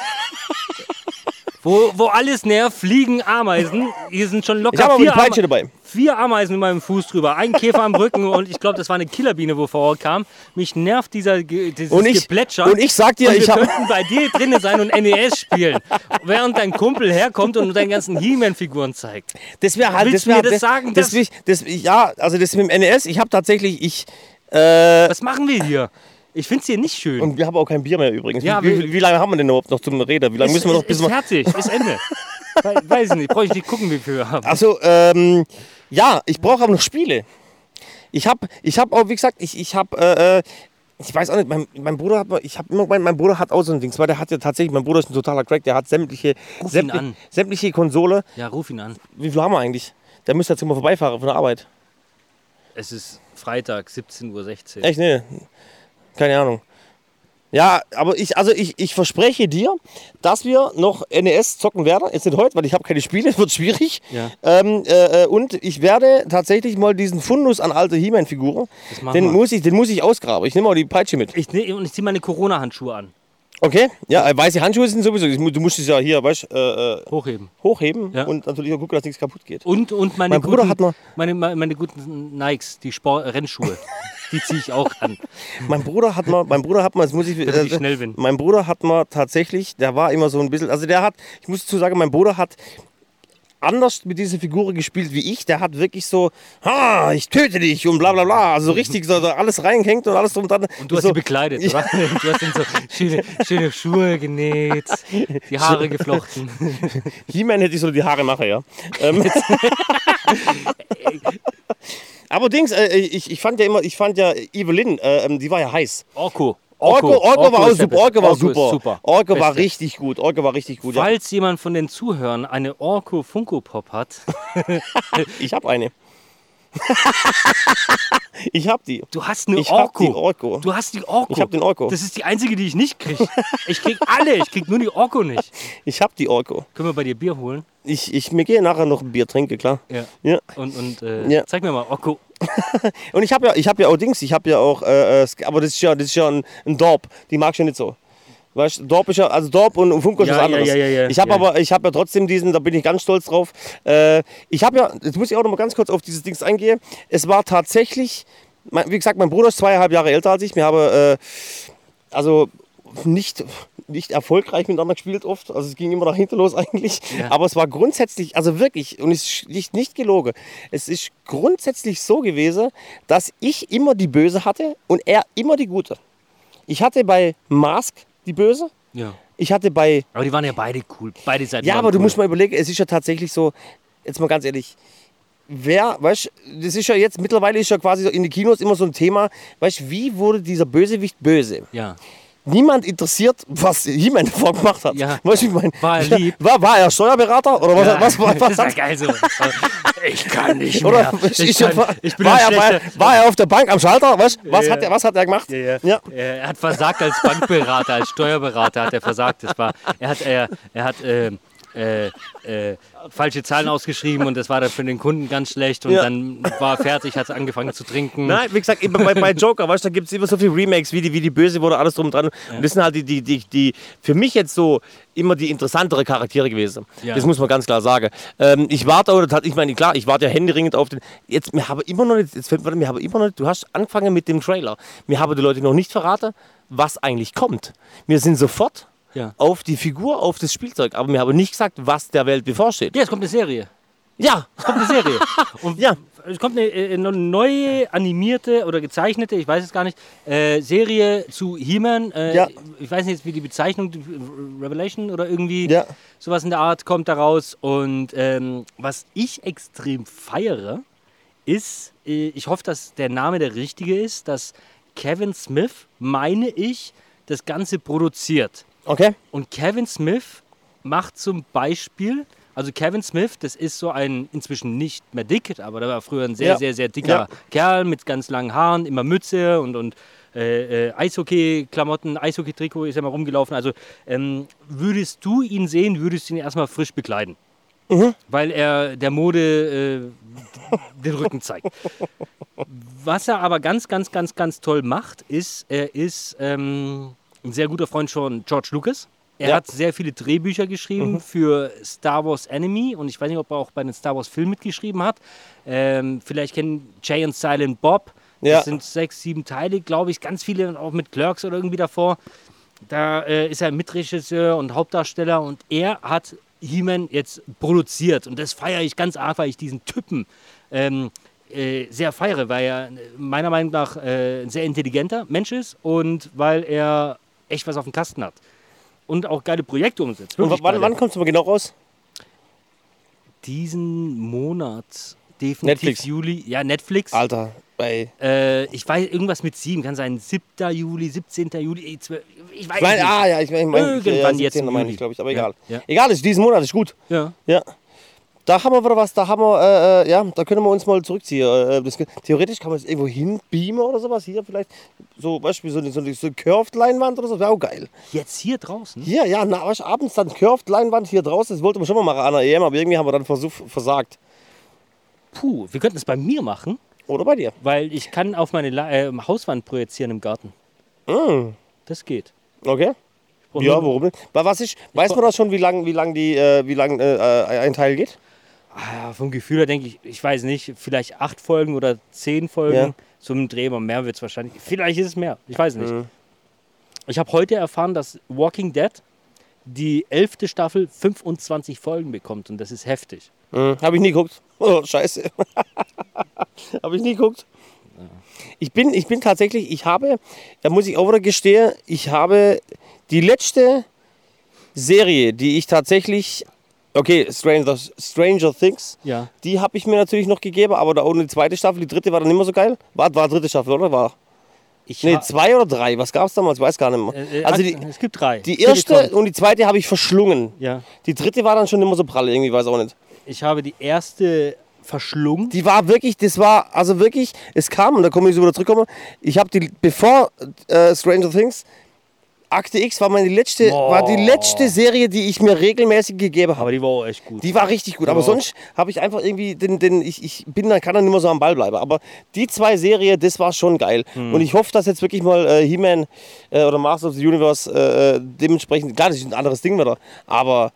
Wo, wo alles nervt, fliegen Ameisen. Hier sind schon ich locker habe aber die vier, Peitsche dabei. vier Ameisen mit meinem Fuß drüber. Ein Käfer am Rücken und ich glaube, das war eine Killerbiene, wo vorkam. Mich nervt dieser, dieses Und ich- Geplätscher. und ich sag dir, und wir ich könnten bei dir drinnen sein und NES spielen. Während dein Kumpel herkommt und deine ganzen He-Man-Figuren zeigt. Das wäre halt, Willst das du mir wär, das sagen, Das, ich- das, ja, also das mit dem NES, ich habe tatsächlich, ich, äh, Was machen wir hier? Ich finde es hier nicht schön. Und wir haben auch kein Bier mehr übrigens. Ja, wie, wie, wie lange haben wir denn überhaupt noch zum Reden? Wie lange müssen wir noch bis ist wir. fertig, ist Ende. *laughs* We- Weiß ich nicht, brauche ich nicht gucken, wie viel wir haben. Also, ähm, ja, ich brauche aber noch Spiele. Ich habe ich hab auch, wie gesagt, ich, ich habe, äh, äh, ich weiß auch nicht, mein, mein Bruder hat, ich habe immer gemeint, mein Bruder hat auch so ein Ding, weil der hat ja tatsächlich, mein Bruder ist ein totaler Crack, der hat sämtliche, Ruf ihn sämtliche, an. sämtliche Konsole. Ja, ruf ihn an. Wie viel haben wir eigentlich? Der müsste jetzt immer vorbeifahren von der Arbeit. Es ist Freitag, 17.16 Uhr. Echt, nee. Keine Ahnung. Ja, aber ich, also ich, ich verspreche dir, dass wir noch NES zocken werden. Jetzt nicht heute, weil ich habe keine Spiele, *laughs* wird schwierig. Ja. Ähm, äh, äh, und ich werde tatsächlich mal diesen Fundus an alte He-Man-Figuren, den wir. muss, ich, den muss ich ausgraben. Ich nehme auch die Peitsche mit. Ich, ne, und ich ziehe meine Corona-Handschuhe an. Okay? Ja, äh, weiße Handschuhe sind sowieso. Du musst es ja hier, weißt äh, äh, Hochheben. hochheben Ja. und natürlich auch gucken, dass nichts kaputt geht. Und, und meine, Mein Bruder guten, hat mal- meine, meine, meine guten Nikes, die Sport Rennschuhe. *laughs* die ziehe ich auch an. Mein Bruder hat mal, mein Bruder hat mal, das muss ich, Damit ich schnell bin. mein Bruder hat mal tatsächlich, der war immer so ein bisschen, also der hat, ich muss dazu sagen, mein Bruder hat anders mit dieser Figur gespielt wie ich. Der hat wirklich so, ha, ich töte dich und bla bla bla, also richtig so, alles reingehängt und alles drum und dran. Und du hast so, sie bekleidet, *laughs* oder? Du hast ihnen so schöne, schöne Schuhe genäht, die Haare geflochten. *laughs* He-Man hätte ich so die Haare mache, ja. Ähm, *laughs* Aber Dings, äh, ich, ich fand ja immer, ich fand ja Evelyn, äh, ähm, die war ja heiß. Orko. Orko, Orko, war auch ist der super. Orko war ist super. super. Orko war Beste. richtig gut. Orko war richtig gut. Ja. Falls jemand von den Zuhörern eine Orko Funko Pop hat, *laughs* Ich habe eine. *laughs* ich habe die. du hast eine Ich hab Orko. die Orko. Du hast die Orko. Ich hab den Orko. Das ist die einzige, die ich nicht kriege. *laughs* Ich krieg alle, ich krieg nur die Orko nicht. Ich habe die Orko. Können wir bei dir Bier holen? Ich, ich mir gehe nachher noch ein Bier trinken, klar. Ja. Ja. Und, und äh, Ja. zeig mir mal Orko. *laughs* Und ich habe ja, ich habe ja auch Dings, ich habe ja auch, äh, äh, aber das ist ja, das ist ja ein, ein Dorp. Die mag ich ja nicht so. Weißt, du, Dorp ist ja, also Dorp und, und Funko ist Ja, was ja, anderes. ja, ja, ja. Ich habe Ja. aber, ich habe ja trotzdem diesen, da bin ich ganz stolz drauf. Äh, ich habe ja, jetzt muss ich auch noch mal ganz kurz auf dieses Dings eingehen. Es war tatsächlich, mein, wie gesagt, mein Bruder ist zweieinhalb Jahre älter als ich. Wir haben, äh, also nicht, nicht erfolgreich miteinander gespielt oft. Also es ging immer dahinter los *laughs* eigentlich. Ja. Aber es war grundsätzlich, also wirklich, und es ist nicht, gelogen, es ist grundsätzlich so gewesen, dass ich immer die Böse hatte und er immer die Gute. Ich hatte bei Mask die Böse. Ja. Ich hatte bei Aber die waren ja beide cool. Beide Seiten ja, aber du cool. musst mal überlegen, es ist ja tatsächlich so, jetzt mal ganz ehrlich, wer, weißt das ist ja jetzt, mittlerweile ist ja quasi in den Kinos immer so ein Thema, weißt wie wurde dieser Bösewicht böse? Ja. Niemand interessiert, was He-Man davor gemacht hat. Ja. Weißt du, ich meine, War er lieb? War, war er Steuerberater oder was, Ja, was, was, *laughs* das was ist ja geil so. Ich kann nicht oder mehr. ich, Ich, ich, kann, war, ich bin war, er, war, war er auf der Bank am Schalter? Weißt, was, Ja, hat er, was hat er gemacht? Ja. Ja. Er hat versagt als Bankberater, als Steuerberater hat er versagt. Das war, er hat, er, er hat äh, äh, äh, falsche Zahlen ausgeschrieben und das war dann für den Kunden ganz schlecht und Ja. dann war er fertig, hat angefangen zu trinken. Nein, wie gesagt, bei, bei Joker, weißt du, da gibt es immer so viele Remakes, wie die, wie die Böse wurde, alles drum und dran. Und das sind halt die, die, die, die für mich jetzt so immer die interessantere Charaktere gewesen. Ja. Das muss man ganz klar sagen. Ähm, ich warte, oder ich meine, klar, ich warte ja händeringend auf den. Jetzt, mir habe immer noch nicht, jetzt fällt mir, mir habe immer noch nicht, du hast angefangen mit dem Trailer. Mir haben die Leute noch nicht verraten, was eigentlich kommt. Wir sind sofort Ja. auf die Figur, auf das Spielzeug, aber mir haben nicht gesagt, was der Welt bevorsteht. Ja, es kommt eine Serie. Ja, Es kommt eine Serie. *laughs* Und Ja. Es kommt eine, äh, eine neue animierte oder gezeichnete, ich weiß es gar nicht, äh, Serie zu He-Man. Äh, Ja. Ich weiß nicht, wie die Bezeichnung, Revelation oder irgendwie Ja. sowas in der Art kommt daraus. Und ähm, was ich extrem feiere, ist, äh, ich hoffe, dass der Name der richtige ist, dass Kevin Smith, meine ich, das Ganze produziert. Okay. Und Kevin Smith macht zum Beispiel, also Kevin Smith, das ist so ein inzwischen nicht mehr dick, aber der war früher ein sehr, Ja. sehr, sehr dicker Ja. Kerl mit ganz langen Haaren, immer Mütze und, und äh, äh, Eishockey-Klamotten, Eishockey-Trikot ist er mal rumgelaufen. Also ähm, würdest du ihn sehen, würdest du ihn erstmal frisch bekleiden. Mhm. Weil er der Mode äh, den Rücken zeigt. Was er aber ganz, ganz, ganz, ganz toll macht, ist, er ist ähm, ein sehr guter Freund von George Lucas. Er Ja. hat sehr viele Drehbücher geschrieben für Star Wars Enemy und ich weiß nicht, ob er auch bei den Star Wars Filmen mitgeschrieben hat. Ähm, vielleicht kennen Jay und Silent Bob. Ja. Das sind sechs, sieben Teile, glaube ich. Ganz viele auch mit Clerks oder irgendwie davor. Da äh, ist er Mitregisseur und Hauptdarsteller und er hat He-Man jetzt produziert. Und das feiere ich ganz arg, weil ich diesen Typen ähm, äh, sehr feiere, weil er meiner Meinung nach äh, ein sehr intelligenter Mensch ist und weil er echt was auf dem Kasten hat. Und auch geile Projekte umsetzt. Und wann, wann kommt es mal genau raus? Diesen Monat, definitiv Netflix. Juli. Ja, Netflix. Alter, ey. Äh, ich weiß, irgendwas mit sieben, kann sein 7. Juli, 17. Juli, 12, ich weiß Ich meine, nicht. ah ja, ich meine, ich mein, Irgendwann ja, jetzt im 17. meine ich, glaube ich, aber Ja, egal. ja. Egal, ist diesen Monat, ist gut. Ja. Ja. Da haben wir wieder was, da haben wir, äh, äh, ja, da können wir uns mal zurückziehen. Äh, das, theoretisch kann man es irgendwo hinbeamen oder sowas. Hier vielleicht, so, du, so eine, so eine, so eine Curved-Leinwand oder so, wäre auch geil. Jetzt hier draußen? Hier, ja, na, weißt, abends dann Curved-Leinwand hier draußen, das wollten wir schon mal machen an der EM, aber irgendwie haben wir dann Versuch, versagt. Puh, wir könnten es bei mir machen, Oder bei dir. weil ich kann auf meine La äh, Hauswand projizieren im Garten. Mm, Das geht. okay. Ja, warum nicht? Wa- Was ist, weiß man das schon, wie lang, wie lang, die, äh, wie lang äh, äh, ein Teil geht? Ah, vom Gefühl her denke ich, ich weiß nicht, vielleicht acht Folgen oder zehn Folgen. Ja. So im Dreh, aber mehr wird es wahrscheinlich. Vielleicht ist es mehr, ich weiß nicht. Mhm. Ich habe heute erfahren, dass Walking Dead die elfte Staffel 25 Folgen bekommt und das ist heftig. Mhm. Habe ich nie geguckt. Oh, scheiße. *laughs* habe ich nie geguckt. Ich bin, ich bin tatsächlich, ich habe, da muss ich auch wieder gestehen, ich habe die letzte Serie, die ich tatsächlich, okay, Stranger, Stranger Things, Ja. die habe ich mir natürlich noch gegeben, aber da ohne die zweite Staffel, die dritte war dann nicht mehr so geil. War, war dritte Staffel, oder? War, Ich nee, zwei oder drei, was gab es damals, weiß gar nicht mehr. äh, äh, Also die, es gibt drei. die erste und die zweite habe ich verschlungen. Ja. Die dritte war dann schon immer so prall, irgendwie, weiß auch nicht. Ich habe die erste verschlungen. Die war wirklich, das war, also wirklich, es kam, und da komme ich so wieder zurückkommen, ich habe die, bevor äh, Stranger Things, Akte X war meine letzte, Boah. war die letzte Serie, die ich mir regelmäßig gegeben habe. Aber die war auch echt gut. Die war richtig gut, aber Ja. sonst habe ich einfach irgendwie, den, den, ich, ich bin dann, kann dann nicht mehr so am Ball bleiben. Aber die zwei Serien, das war schon geil. Hm. Und ich hoffe, dass jetzt wirklich mal äh, He-Man äh, oder Master of the Universe äh, dementsprechend, klar, das ist ein anderes Ding wieder, aber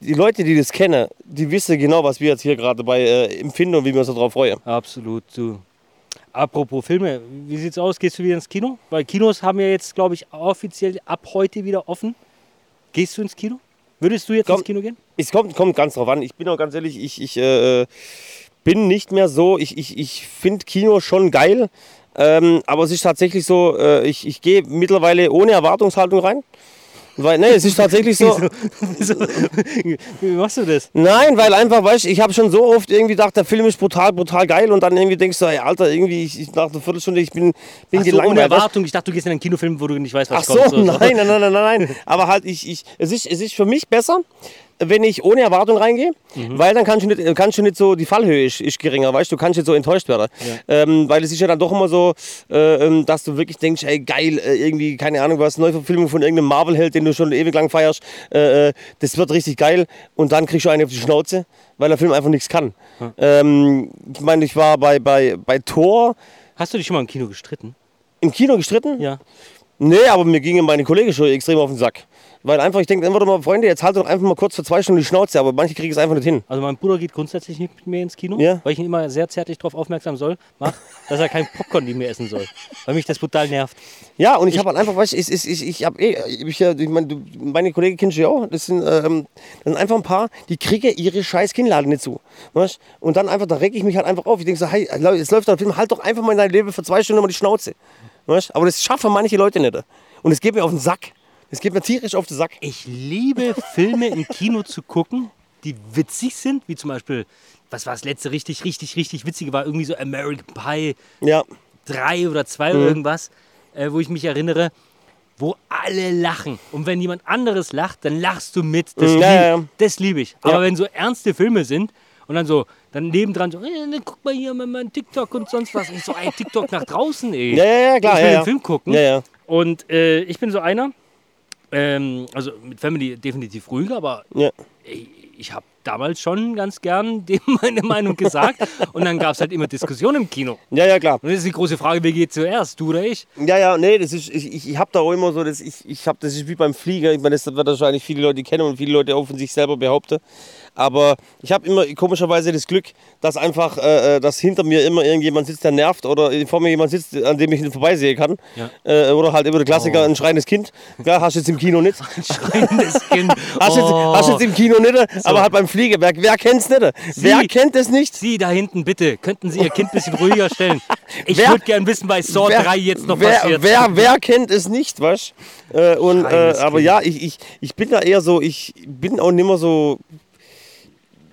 die Leute, die das kennen, die wissen genau, was wir jetzt hier gerade dabei äh, empfinden und wie wir uns darauf freuen. Absolut, du. Apropos Filme, wie sieht's aus? Gehst du wieder ins Kino? Weil Kinos haben ja jetzt, glaube ich, offiziell ab heute wieder offen. Gehst du ins Kino? Würdest du jetzt Komm. ins Kino gehen? Es kommt, kommt ganz drauf an. Ich bin auch ganz ehrlich, ich, ich äh, bin nicht mehr so, ich, ich, ich finde Kino schon geil. Ähm, aber es ist tatsächlich so, äh, ich, ich gehe mittlerweile ohne Erwartungshaltung rein. Weil, ne, es ist tatsächlich so. *laughs* Wieso? Wie machst du das? Nein, weil einfach, weißt du, ich habe schon so oft irgendwie gedacht, der Film ist brutal, brutal geil und dann irgendwie denkst du, ey, Alter, irgendwie, ich, ich nach einer Viertelstunde, ich bin, bin Ach so, ohne gelangweilt. du? Erwartung. Ich dachte, du gehst in einen Kinofilm, wo du nicht weißt, Ach was so, kommt. nein, nein, nein, nein, nein. Aber halt, ich, ich, es, ist, es ist für mich besser, wenn ich ohne Erwartung reingehe, Mhm. weil dann kannst du, nicht, kannst du nicht so, die Fallhöhe ist, ist geringer, weißt du, du kannst nicht so enttäuscht werden. Ähm, weil es ist ja dann doch immer so, äh, ähm, dass du wirklich denkst, ey, geil, äh, irgendwie, keine Ahnung, was, Neuverfilmung von irgendeinem Marvel-Held, den du schon ewig lang feierst, äh, äh, das wird richtig geil und dann kriegst du eine auf die Schnauze, weil der Film einfach nichts kann. Ähm, ich meine, ich war bei, bei, bei Thor Hast du dich schon mal im Kino gestritten? im Kino gestritten. Ja. Nee, aber mir gingen meine Kollegen schon extrem auf den Sack. Weil einfach, ich denke immer mal, Freunde, jetzt halt doch einfach mal kurz für zwei Stunden die Schnauze, aber manche kriegen es einfach nicht hin. Also mein Bruder geht grundsätzlich nicht mit mir ins Kino, Ja. weil ich ihn immer sehr zärtlich darauf aufmerksam soll, mach, dass er kein Popcorn neben mir essen soll. Weil mich das brutal nervt. Ja, und ich, habe halt einfach, weißt du, ich, ich, ich, ich habe eh, ich, ja, ich meine, du- meine Kollegen kennst du ja auch, das sind, ähm, das sind einfach ein paar, die kriegen ihre scheiß Kinnladen nicht zu. Weißt? Und dann einfach, da reg ich mich halt einfach auf. Ich denke so, hey, jetzt läuft der Film, halt doch einfach mal in dein Leben für zwei Stunden mal die Schnauze. Weißt? Aber das schaffen manche Leute nicht. Und es geht mir auf den Sack. Es geht mir tierisch auf den Sack. Ich liebe Filme im Kino zu gucken, die witzig sind, wie zum Beispiel, was war das letzte richtig, richtig, richtig witzige, war irgendwie so American Pie Ja. 3 oder 2 Mhm. oder irgendwas, äh, wo ich mich erinnere, wo alle lachen. Und wenn jemand anderes lacht, dann lachst du mit. Das, Mhm, lieb, ja, ja, das liebe ich. Aber wenn so ernste Filme sind und dann so, dann nebendran so, äh, dann guck mal hier mal mein TikTok und sonst was. Ich so, ey, TikTok nach draußen, ey. Ja, ja, ja, klar. ich will den Film gucken. Und äh, ich bin so einer, ähm, also mit Family definitiv ruhiger, aber Ja. ich, ich habe damals schon ganz gern *laughs* dem meine Meinung gesagt. und dann gab es halt immer Diskussionen im Kino. Ja, ja, klar. Und jetzt ist die große Frage, wer geht zuerst, du oder ich? Ja, ja, nee, das ist, ich, ich, ich habe da auch immer so, das, ich, ich hab, das ist wie beim Flieger, ich meine, das wird wahrscheinlich viele Leute kennen und viele Leute auch von sich selber behaupten. Aber ich habe immer komischerweise das Glück, dass einfach, äh, äh, dass hinter mir immer irgendjemand sitzt, der nervt oder vor mir jemand sitzt, an dem ich vorbeisehen kann. Ja. Äh, oder halt immer der Klassiker, ein schreiendes Kind. Klar, hast du jetzt im Kino nicht. *laughs* Schreiendes Kind. *laughs* Hast du jetzt, hast du jetzt im Kino nicht, aber halt beim Flieger. Wer, wer kennt's nicht? Wer kennt es nicht? Sie da hinten, bitte, könnten Sie Ihr Kind ein bisschen ruhiger stellen? *laughs* Ich würde gern wissen, bei Saw 3 jetzt noch wer, passiert. Wer, wer kennt es nicht, was? Äh, und, äh, aber Kind. ja, ich, ich, ich bin da eher so, ich bin auch nicht mehr so.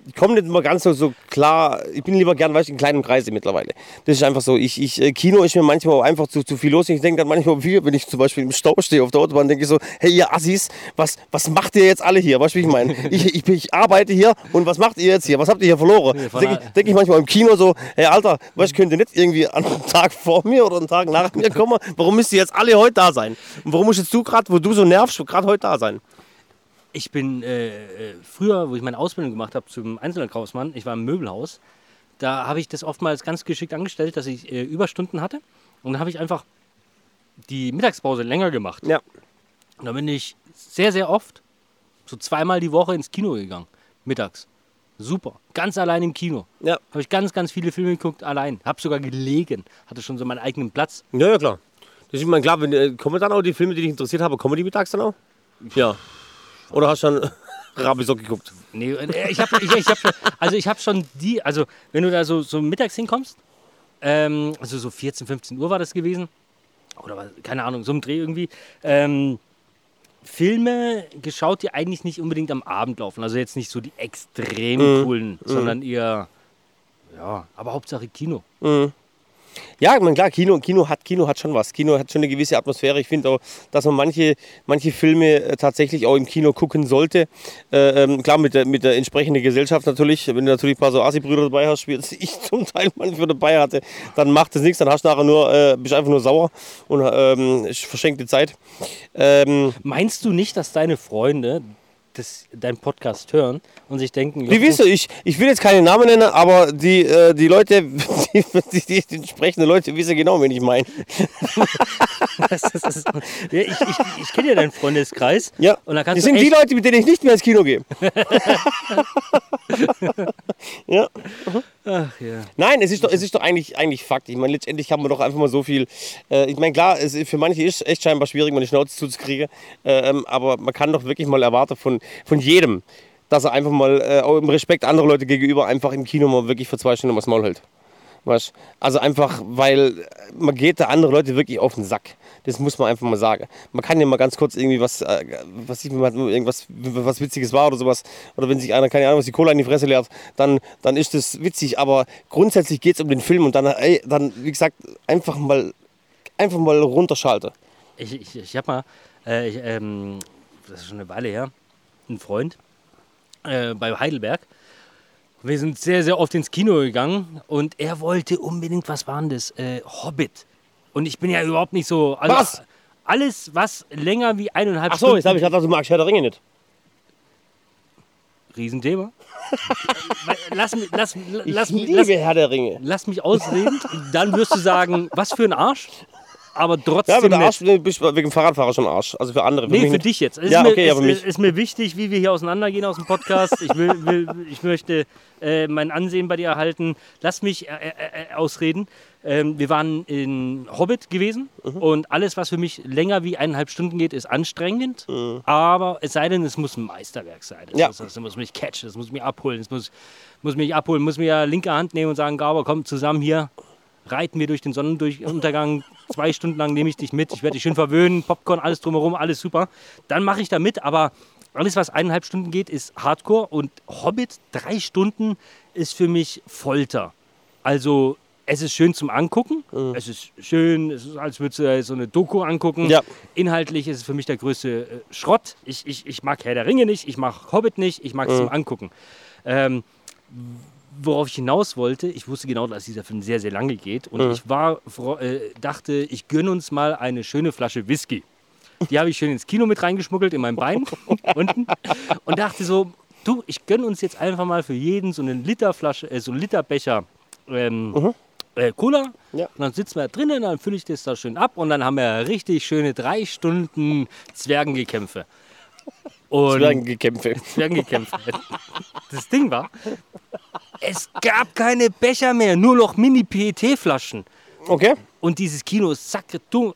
Ich komme nicht immer ganz so, so klar. Ich bin lieber gern, weißt in kleinen Kreise mittlerweile. Das ist einfach so. Ich, ich, äh, Kino ist mir manchmal auch einfach zu, zu viel los. Ich denke dann manchmal, wie, wenn ich zum Beispiel im Stau stehe auf der Autobahn, denke ich so, hey ihr Assis, was, was macht ihr jetzt alle hier? Weißt du, wie ich meine? Ich, *laughs* ich, ich arbeite hier und was macht ihr jetzt hier? Was habt ihr hier verloren? Denke ich, denk ich manchmal im Kino so, hey Alter, was könnt ihr nicht irgendwie an einem Tag vor mir oder einen Tag nach mir kommen? Warum müsst ihr jetzt alle heute da sein? Und warum musst jetzt du gerade, wo du so nervst, gerade heute da sein? Ich bin äh, äh, früher, wo ich meine Ausbildung gemacht habe zum Einzelhandelskaufmann, ich war im Möbelhaus, da habe ich das oftmals ganz geschickt angestellt, dass ich äh, Überstunden hatte. Und dann habe ich einfach die Mittagspause länger gemacht. Ja. Und dann bin ich sehr, sehr oft, so zweimal die Woche ins Kino gegangen, mittags. Super, ganz allein im Kino. Ja. Habe ich ganz, ganz viele Filme geguckt, allein. Habe sogar gelegen, hatte schon so meinen eigenen Platz. Ja, ja, klar. Das ist ich meine, klar, wenn, äh, kommen dann auch die Filme, die dich interessiert haben, kommen die mittags dann auch? Ja. Oder hast du dann *laughs* Rabisock geguckt? Nee, äh, ich habe ich, ich hab schon, also ich habe schon die, also wenn du da so, so mittags hinkommst, ähm, also so 14, 15 Uhr war das gewesen, oder was, keine Ahnung, so im Dreh irgendwie, ähm, Filme geschaut, die eigentlich nicht unbedingt am Abend laufen, also jetzt nicht so die extrem coolen, sondern eher, ja, aber Hauptsache Kino. Ja, meine, klar, Kino, Kino, hat, Kino hat schon was. Kino hat schon eine gewisse Atmosphäre. Ich finde auch, dass man manche, manche Filme äh, tatsächlich auch im Kino gucken sollte. Äh, ähm, klar, mit der, mit der entsprechenden Gesellschaft natürlich. Wenn du natürlich ein paar so Asi-Brüder dabei hast, wie *laughs* ich zum Teil manchmal dabei hatte, dann macht das nichts. Dann hast du nachher nur, äh, bist einfach nur sauer und ähm, verschenkte Zeit. Ähm, Meinst du nicht, dass deine Freunde das, deinen Podcast hören und sich denken, Wie wisst ihr, ich, ich will jetzt keine Namen nennen, aber die, äh, die Leute, *laughs* die, die, die entsprechenden Leute wissen genau, wen ich meine. *laughs* Das das ja, ich ich, ich kenne ja deinen Freundeskreis. Ja, Und da kannst sind du die Leute, mit denen ich nicht mehr ins Kino gehe. *laughs* ja, Ach ja. Nein, es ist doch, es ist doch eigentlich, eigentlich Fakt. Ich meine, letztendlich kann man doch einfach mal so viel. Äh, ich meine, klar, es, für manche ist es echt scheinbar schwierig, die Schnauze zuzukriegen. Äh, ähm, aber man kann doch wirklich mal erwarten von, von jedem, dass er einfach mal äh, auch im Respekt anderer Leute gegenüber einfach im Kino mal wirklich für zwei Stunden das Maul hält. Weißt? Also einfach, weil man geht da andere Leute wirklich auf den Sack. Das muss man einfach mal sagen. Man kann ja mal ganz kurz irgendwie was, äh, was ich mal irgendwas was Witziges war oder sowas. Oder wenn sich einer, keine Ahnung, was die Cola in die Fresse leert, dann, dann ist das witzig. Aber grundsätzlich geht es um den Film und dann, ey, dann, wie gesagt, einfach mal, einfach mal runterschalten. Ich, ich, ich habe mal, äh, ich, ähm, das ist schon eine Weile her, einen Freund äh, bei Heidelberg. Wir sind sehr, sehr oft ins Kino gegangen und er wollte unbedingt, was war denn? Äh, Hobbit. Und ich bin ja überhaupt nicht so. Also, Was? Alles, was länger wie eineinhalb Ach so, jetzt habe ich gedacht, du magst Herr der Ringe nicht. Riesenthema. *laughs* lass, mich, lass, lass, ich mich, liebe lass, Herr der Ringe. lass mich ausreden, dann wirst du sagen, was für ein Arsch. Aber trotzdem. Ja, aber der. Arsch, du bist wegen dem Fahrradfahrer schon Arsch. Also für andere. Nee, mich für nicht. dich jetzt. Es Ja, ist, mir, okay, ist, aber mich. ist mir wichtig, wie wir hier auseinandergehen aus dem Podcast. Ich, will, will, ich möchte äh, mein Ansehen bei dir erhalten. Lass mich äh, äh, äh, ausreden. Ähm, wir waren in Hobbit gewesen Mhm. und alles, was für mich länger wie eineinhalb Stunden geht, ist anstrengend. Aber es sei denn, es muss ein Meisterwerk sein. Das, Mhm. Ja. muss, muss mich catchen, das muss mich abholen, das muss, muss mich abholen, muss mir ja linke Hand nehmen und sagen, Gaber, komm zusammen hier, reiten wir durch den Sonnenuntergang. Zwei Stunden lang nehme ich dich mit. Ich werde dich schön verwöhnen. Popcorn, alles drumherum, alles super. Dann mache ich da mit. Aber alles, was eineinhalb Stunden geht, ist Hardcore. Und Hobbit, drei Stunden, ist für mich Folter. Also, es ist schön zum Angucken. Es ist schön, es ist, als würdest du so eine Doku angucken. Ja. Inhaltlich ist es für mich der größte äh, Schrott. Ich, ich, ich mag Herr der Ringe nicht, ich mag Hobbit nicht, ich mag es zum Angucken. Ähm, worauf ich hinaus wollte, ich wusste genau, dass dieser Film sehr, sehr lange geht. Und ich war, äh, dachte, ich gönne uns mal eine schöne Flasche Whisky. Die habe ich schön ins Kino mit reingeschmuggelt, in mein Bein *laughs* unten. Und dachte so, du, ich gönne uns jetzt einfach mal für jeden so einen Literflasche, äh, so einen Literbecher ähm, äh, Cola. Ja. Und dann sitzen wir da drinnen, dann fülle ich das da schön ab und dann haben wir richtig schöne drei Stunden Zwergengekämpfe. Und Zwergengekämpfe. *laughs* Zwergengekämpfe. Das Ding war, es gab keine Becher mehr, nur noch Mini-PET-Flaschen. Okay. Und dieses Kino ist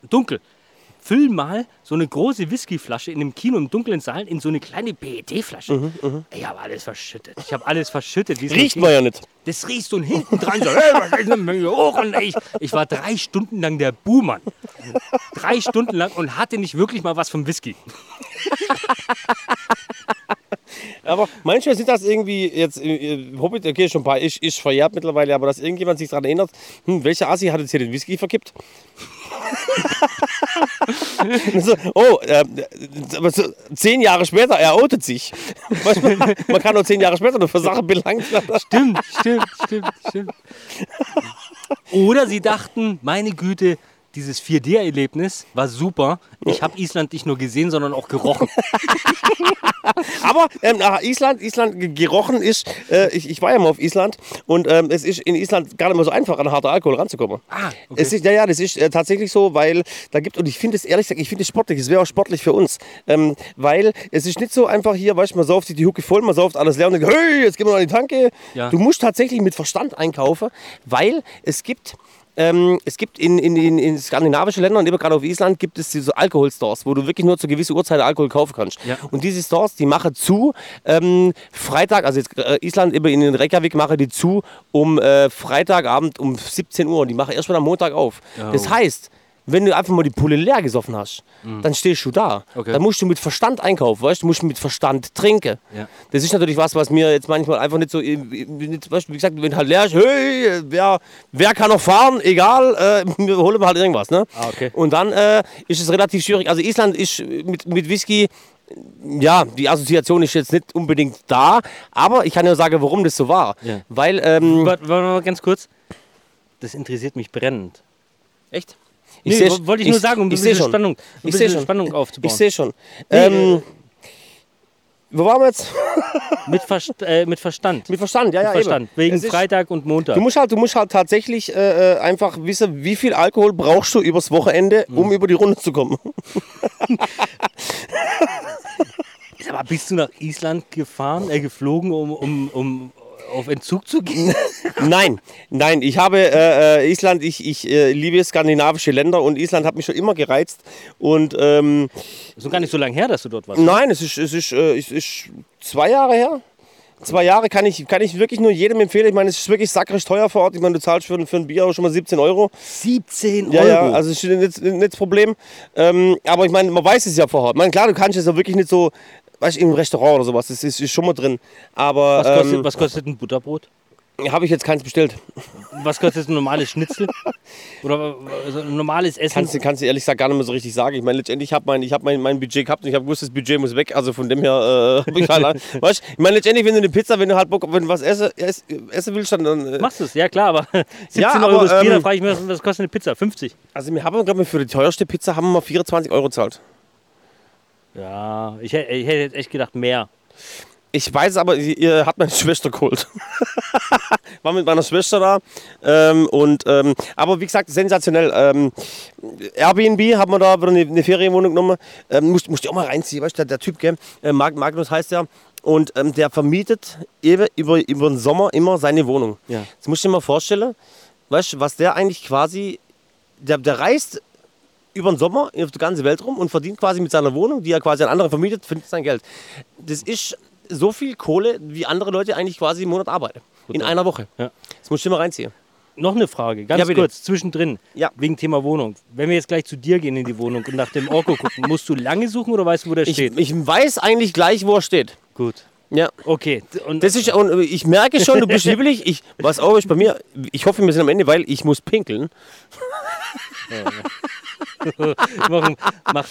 dunkel. Füll mal so eine große Whiskyflasche in einem Kino im dunklen Saal in so eine kleine PET-Flasche. Ich habe alles verschüttet. Ich habe alles verschüttet. Mhm, Riecht man ja nicht. Das riecht und hinten dran so, *laughs* hey, was ist denn mit mir hoch? Und ich, ich war drei Stunden lang der Buhmann. Drei Stunden lang und hatte nicht wirklich mal was vom Whisky. *laughs* Aber manchmal sind das irgendwie jetzt, äh, Hobbit, okay, schon ein paar, ist, ist verjährt mittlerweile, aber dass irgendjemand sich daran erinnert, hm, welcher Assi hat jetzt hier den Whisky verkippt? *laughs* so, oh, äh, so, zehn Jahre später, er outet sich. Du, man kann nur zehn Jahre später nur für Sachen belangt werden. Stimmt, stimmt, stimmt, stimmt. *laughs* Oder sie dachten, meine Güte, dieses 4D-Erlebnis war super. Ich habe Island nicht nur gesehen, sondern auch gerochen. *laughs* Aber ähm, nach Island, Island ge- gerochen ist, äh, ich, ich war ja mal auf Island und ähm, es ist in Island gar nicht mehr so einfach, an harter Alkohol ranzukommen. Ah, okay. Es ist, ja, ja, das ist äh, tatsächlich so, weil da gibt, und ich finde es ehrlich gesagt, ich finde es sportlich, es wäre auch sportlich für uns, ähm, weil es ist nicht so einfach hier, weißt du, man sauft sich die Hucke voll, man sauft alles leer und denkt, hey, jetzt gehen wir noch an die Tanke. Ja. Du musst tatsächlich mit Verstand einkaufen, weil es gibt ähm, es gibt in, in, in, in skandinavischen Ländern, eben gerade auf Island, gibt es diese Alkoholstores, wo du wirklich nur zu gewissen Uhrzeiten Alkohol kaufen kannst. Ja. Und diese Stores, die machen zu ähm, Freitag, also jetzt äh, Island eben in den Reykjavik machen die zu um äh, Freitagabend um 17 Uhr. Die machen erst mal am Montag auf. Oh. Das heißt, wenn du einfach mal die Pulle leer gesoffen hast, dann stehst du da. Mhm. Okay. Dann musst du mit Verstand einkaufen, weißt du, du musst mit Verstand trinken. Ja. Das ist natürlich was, was mir jetzt manchmal einfach nicht so, äh, nicht, weißt du, wie gesagt, wenn halt leer ist, hey, wer, wer kann noch fahren, egal, äh, *laughs* wir holen halt irgendwas. Ne? Ah, okay. Und dann äh, ist es relativ schwierig. Also Island ist mit, mit Whisky, ja, die Assoziation ist jetzt nicht unbedingt da, aber ich kann ja sagen, warum das so war. Ja. Weil, ähm, Warte, warte mal ganz kurz. Das interessiert mich brennend. echt? Nee, seh- wo- wollte ich nur sagen, um ein ich seh bisschen schon. Spannung- um ein ich bisschen schon. Spannung aufzubauen. Ich sehe schon. Ähm, wo waren wir jetzt? Mit, Verst äh, mit Verstand. Mit Verstand, ja, ja. Verstand. Eben. Wegen ist- Freitag und Montag. Du musst halt, du musst halt tatsächlich äh, äh, einfach wissen, wie viel Alkohol brauchst du übers Wochenende, Mhm. um über die Runde zu kommen. *laughs* Aber bist du nach Island gefahren, äh, geflogen, um, um, um auf Entzug zu gehen? *laughs* Nein, nein, ich habe äh, äh, Island, ich, ich äh, liebe skandinavische Länder und Island hat mich schon immer gereizt. Und ähm, Ist noch gar nicht so lange her, dass du dort warst. nein, es ist, es, ist, äh, es ist zwei Jahre her. Zwei Jahre kann ich, kann ich wirklich nur jedem empfehlen. Ich meine, es ist wirklich sackrisch teuer vor Ort. Ich meine, du zahlst für, ein- für ein Bier auch schon mal 17 Euro. 17 Ja, Euro. ja, also ist nicht, nicht das Problem. Ähm, aber ich meine, man weiß es ja vor Ort. Ich meine, klar, du kannst es ja wirklich nicht so, weißt du, im Restaurant oder sowas, das ist, ist schon mal drin. Aber was, kostet, ähm, was kostet ein Butterbrot? habe ich jetzt keins bestellt. Was kostet ein normales Schnitzel? *laughs* Oder also ein normales Essen? Kannst du kannst du ehrlich gesagt gar nicht mehr so richtig sagen. Ich meine, letztendlich habe mein, ich hab mein, mein Budget gehabt und ich habe gewusst, das Budget muss weg. Also von dem her äh, *laughs* ich halt, weißt, ich meine, letztendlich, wenn du eine Pizza, wenn du halt Bock, wenn du was essen, ess, essen willst, dann, äh, Machst du es, ja klar, aber *laughs* 17 Ja, Euro aber, das Bier, da ähm, frage ich mich, was kostet eine Pizza? 50. also wir haben, glaube ich, für die teuerste Pizza haben wir 24 Euro gezahlt. Ja, ich, hätte- ich hätte jetzt echt gedacht mehr. Ich weiß aber, ihr hat meine Schwester geholt. *laughs* War mit meiner Schwester da. Ähm, und, ähm, aber wie gesagt, sensationell. Ähm, Airbnb haben wir da wieder eine, eine Ferienwohnung genommen. Ähm, musst, musst du auch mal reinziehen, weißt du, der, der Typ, gell? Äh, Mag, Magnus heißt der. Und ähm, der vermietet über, über, über den Sommer immer seine Wohnung. Ja. Das musst du dir mal vorstellen, weißt du, was der eigentlich quasi, der, der reist über den Sommer auf die ganze Welt rum und verdient quasi mit seiner Wohnung, die er quasi an andere vermietet, verdient sein Geld. Das ist so viel Kohle, wie andere Leute eigentlich quasi im Monat arbeiten. In einer Woche. Ja. Das du dir mal reinziehen. Noch eine Frage, ganz Ja, kurz, zwischendrin, Ja. wegen Thema Wohnung. Wenn wir jetzt gleich zu dir gehen in die Wohnung und nach dem Orko gucken, musst du lange suchen oder weißt du, wo der Ich, steht? ich weiß eigentlich gleich, wo er steht. Gut. Ja. Okay. Und Das ist, und ich merke schon, du bist *laughs* hibbelig. Ich, was auch ist bei mir, ich hoffe, wir sind am Ende, weil ich muss pinkeln. *laughs* machen, mach.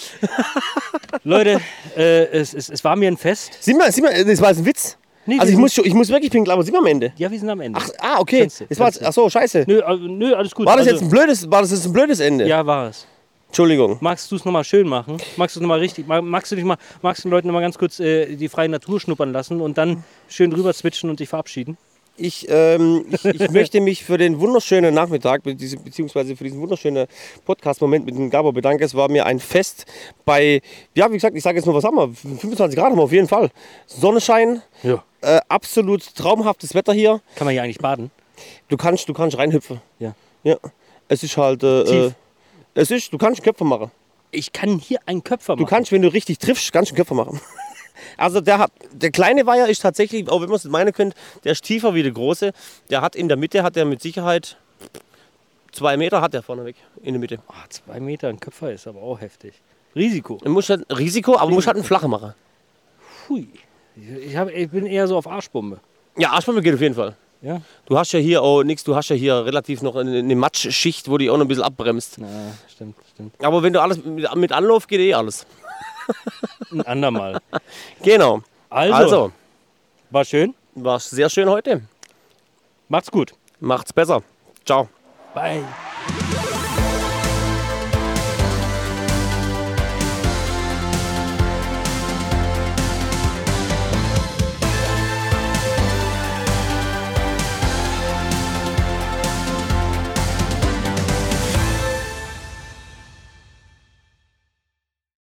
Leute, äh, es, es, es war mir ein Fest. Sieh mal, sieh mal, das war jetzt ein Witz. Nee, also wir ich sind- muss, schon, ich muss wirklich pinkeln, aber sieh mal am Ende. Ja, wir sind am Ende. Ach, ah, okay. Kannst du, Das war kannst jetzt, ach so, scheiße. Nö, äh, nö, alles gut. War das Also, jetzt ein blödes, war das jetzt ein blödes Ende? Ja, war es. Entschuldigung. Magst du es nochmal schön machen? Magst du es nochmal richtig? mag- Magst du dich mal, magst du den Leuten nochmal ganz kurz äh, die freie Natur schnuppern lassen und dann schön drüber switchen und dich verabschieden? Ich, ähm, ich, ich *laughs* möchte mich für den wunderschönen Nachmittag, beziehungsweise für diesen wunderschönen Podcast-Moment mit dem Gabo bedanken. Es war mir ein Fest bei, ja, wie gesagt, ich sage jetzt nur, was haben wir? 25 Grad haben wir auf jeden Fall. Sonnenschein, Ja. äh, absolut traumhaftes Wetter hier. Kann man hier eigentlich baden? Du kannst, du kannst reinhüpfen. Ja. Ja. Es ist halt, äh, Tief. äh, es ist, du kannst Köpfe machen. Ich kann hier einen Köpfer machen. Du kannst, wenn du richtig triffst, kannst du einen Köpfer machen. *laughs* Also der hat, der kleine Weiher ist tatsächlich, auch wenn man es nicht meinen könnt, der ist tiefer wie der große. Der hat in der Mitte, hat der mit Sicherheit zwei Meter hat der vorneweg in der Mitte. Ah, zwei Meter ein Köpfer ist aber auch heftig. Risiko. Du musst halt Risiko, aber du musst halt einen flachen machen. Hui. Ich, hab, ich bin eher so auf Arschbombe. Ja, Arschbombe geht auf jeden Fall. Ja? Du hast ja hier auch nichts, du hast ja hier relativ noch eine, eine Matschschicht, wo die auch noch ein bisschen abbremst. Na, stimmt, stimmt. Aber wenn du alles mit, mit Anlauf geht eh alles. *laughs* Ein andermal. *laughs* Genau. Also, Also, war schön. war sehr schön heute. Macht's gut. Macht's besser. Ciao. Bye.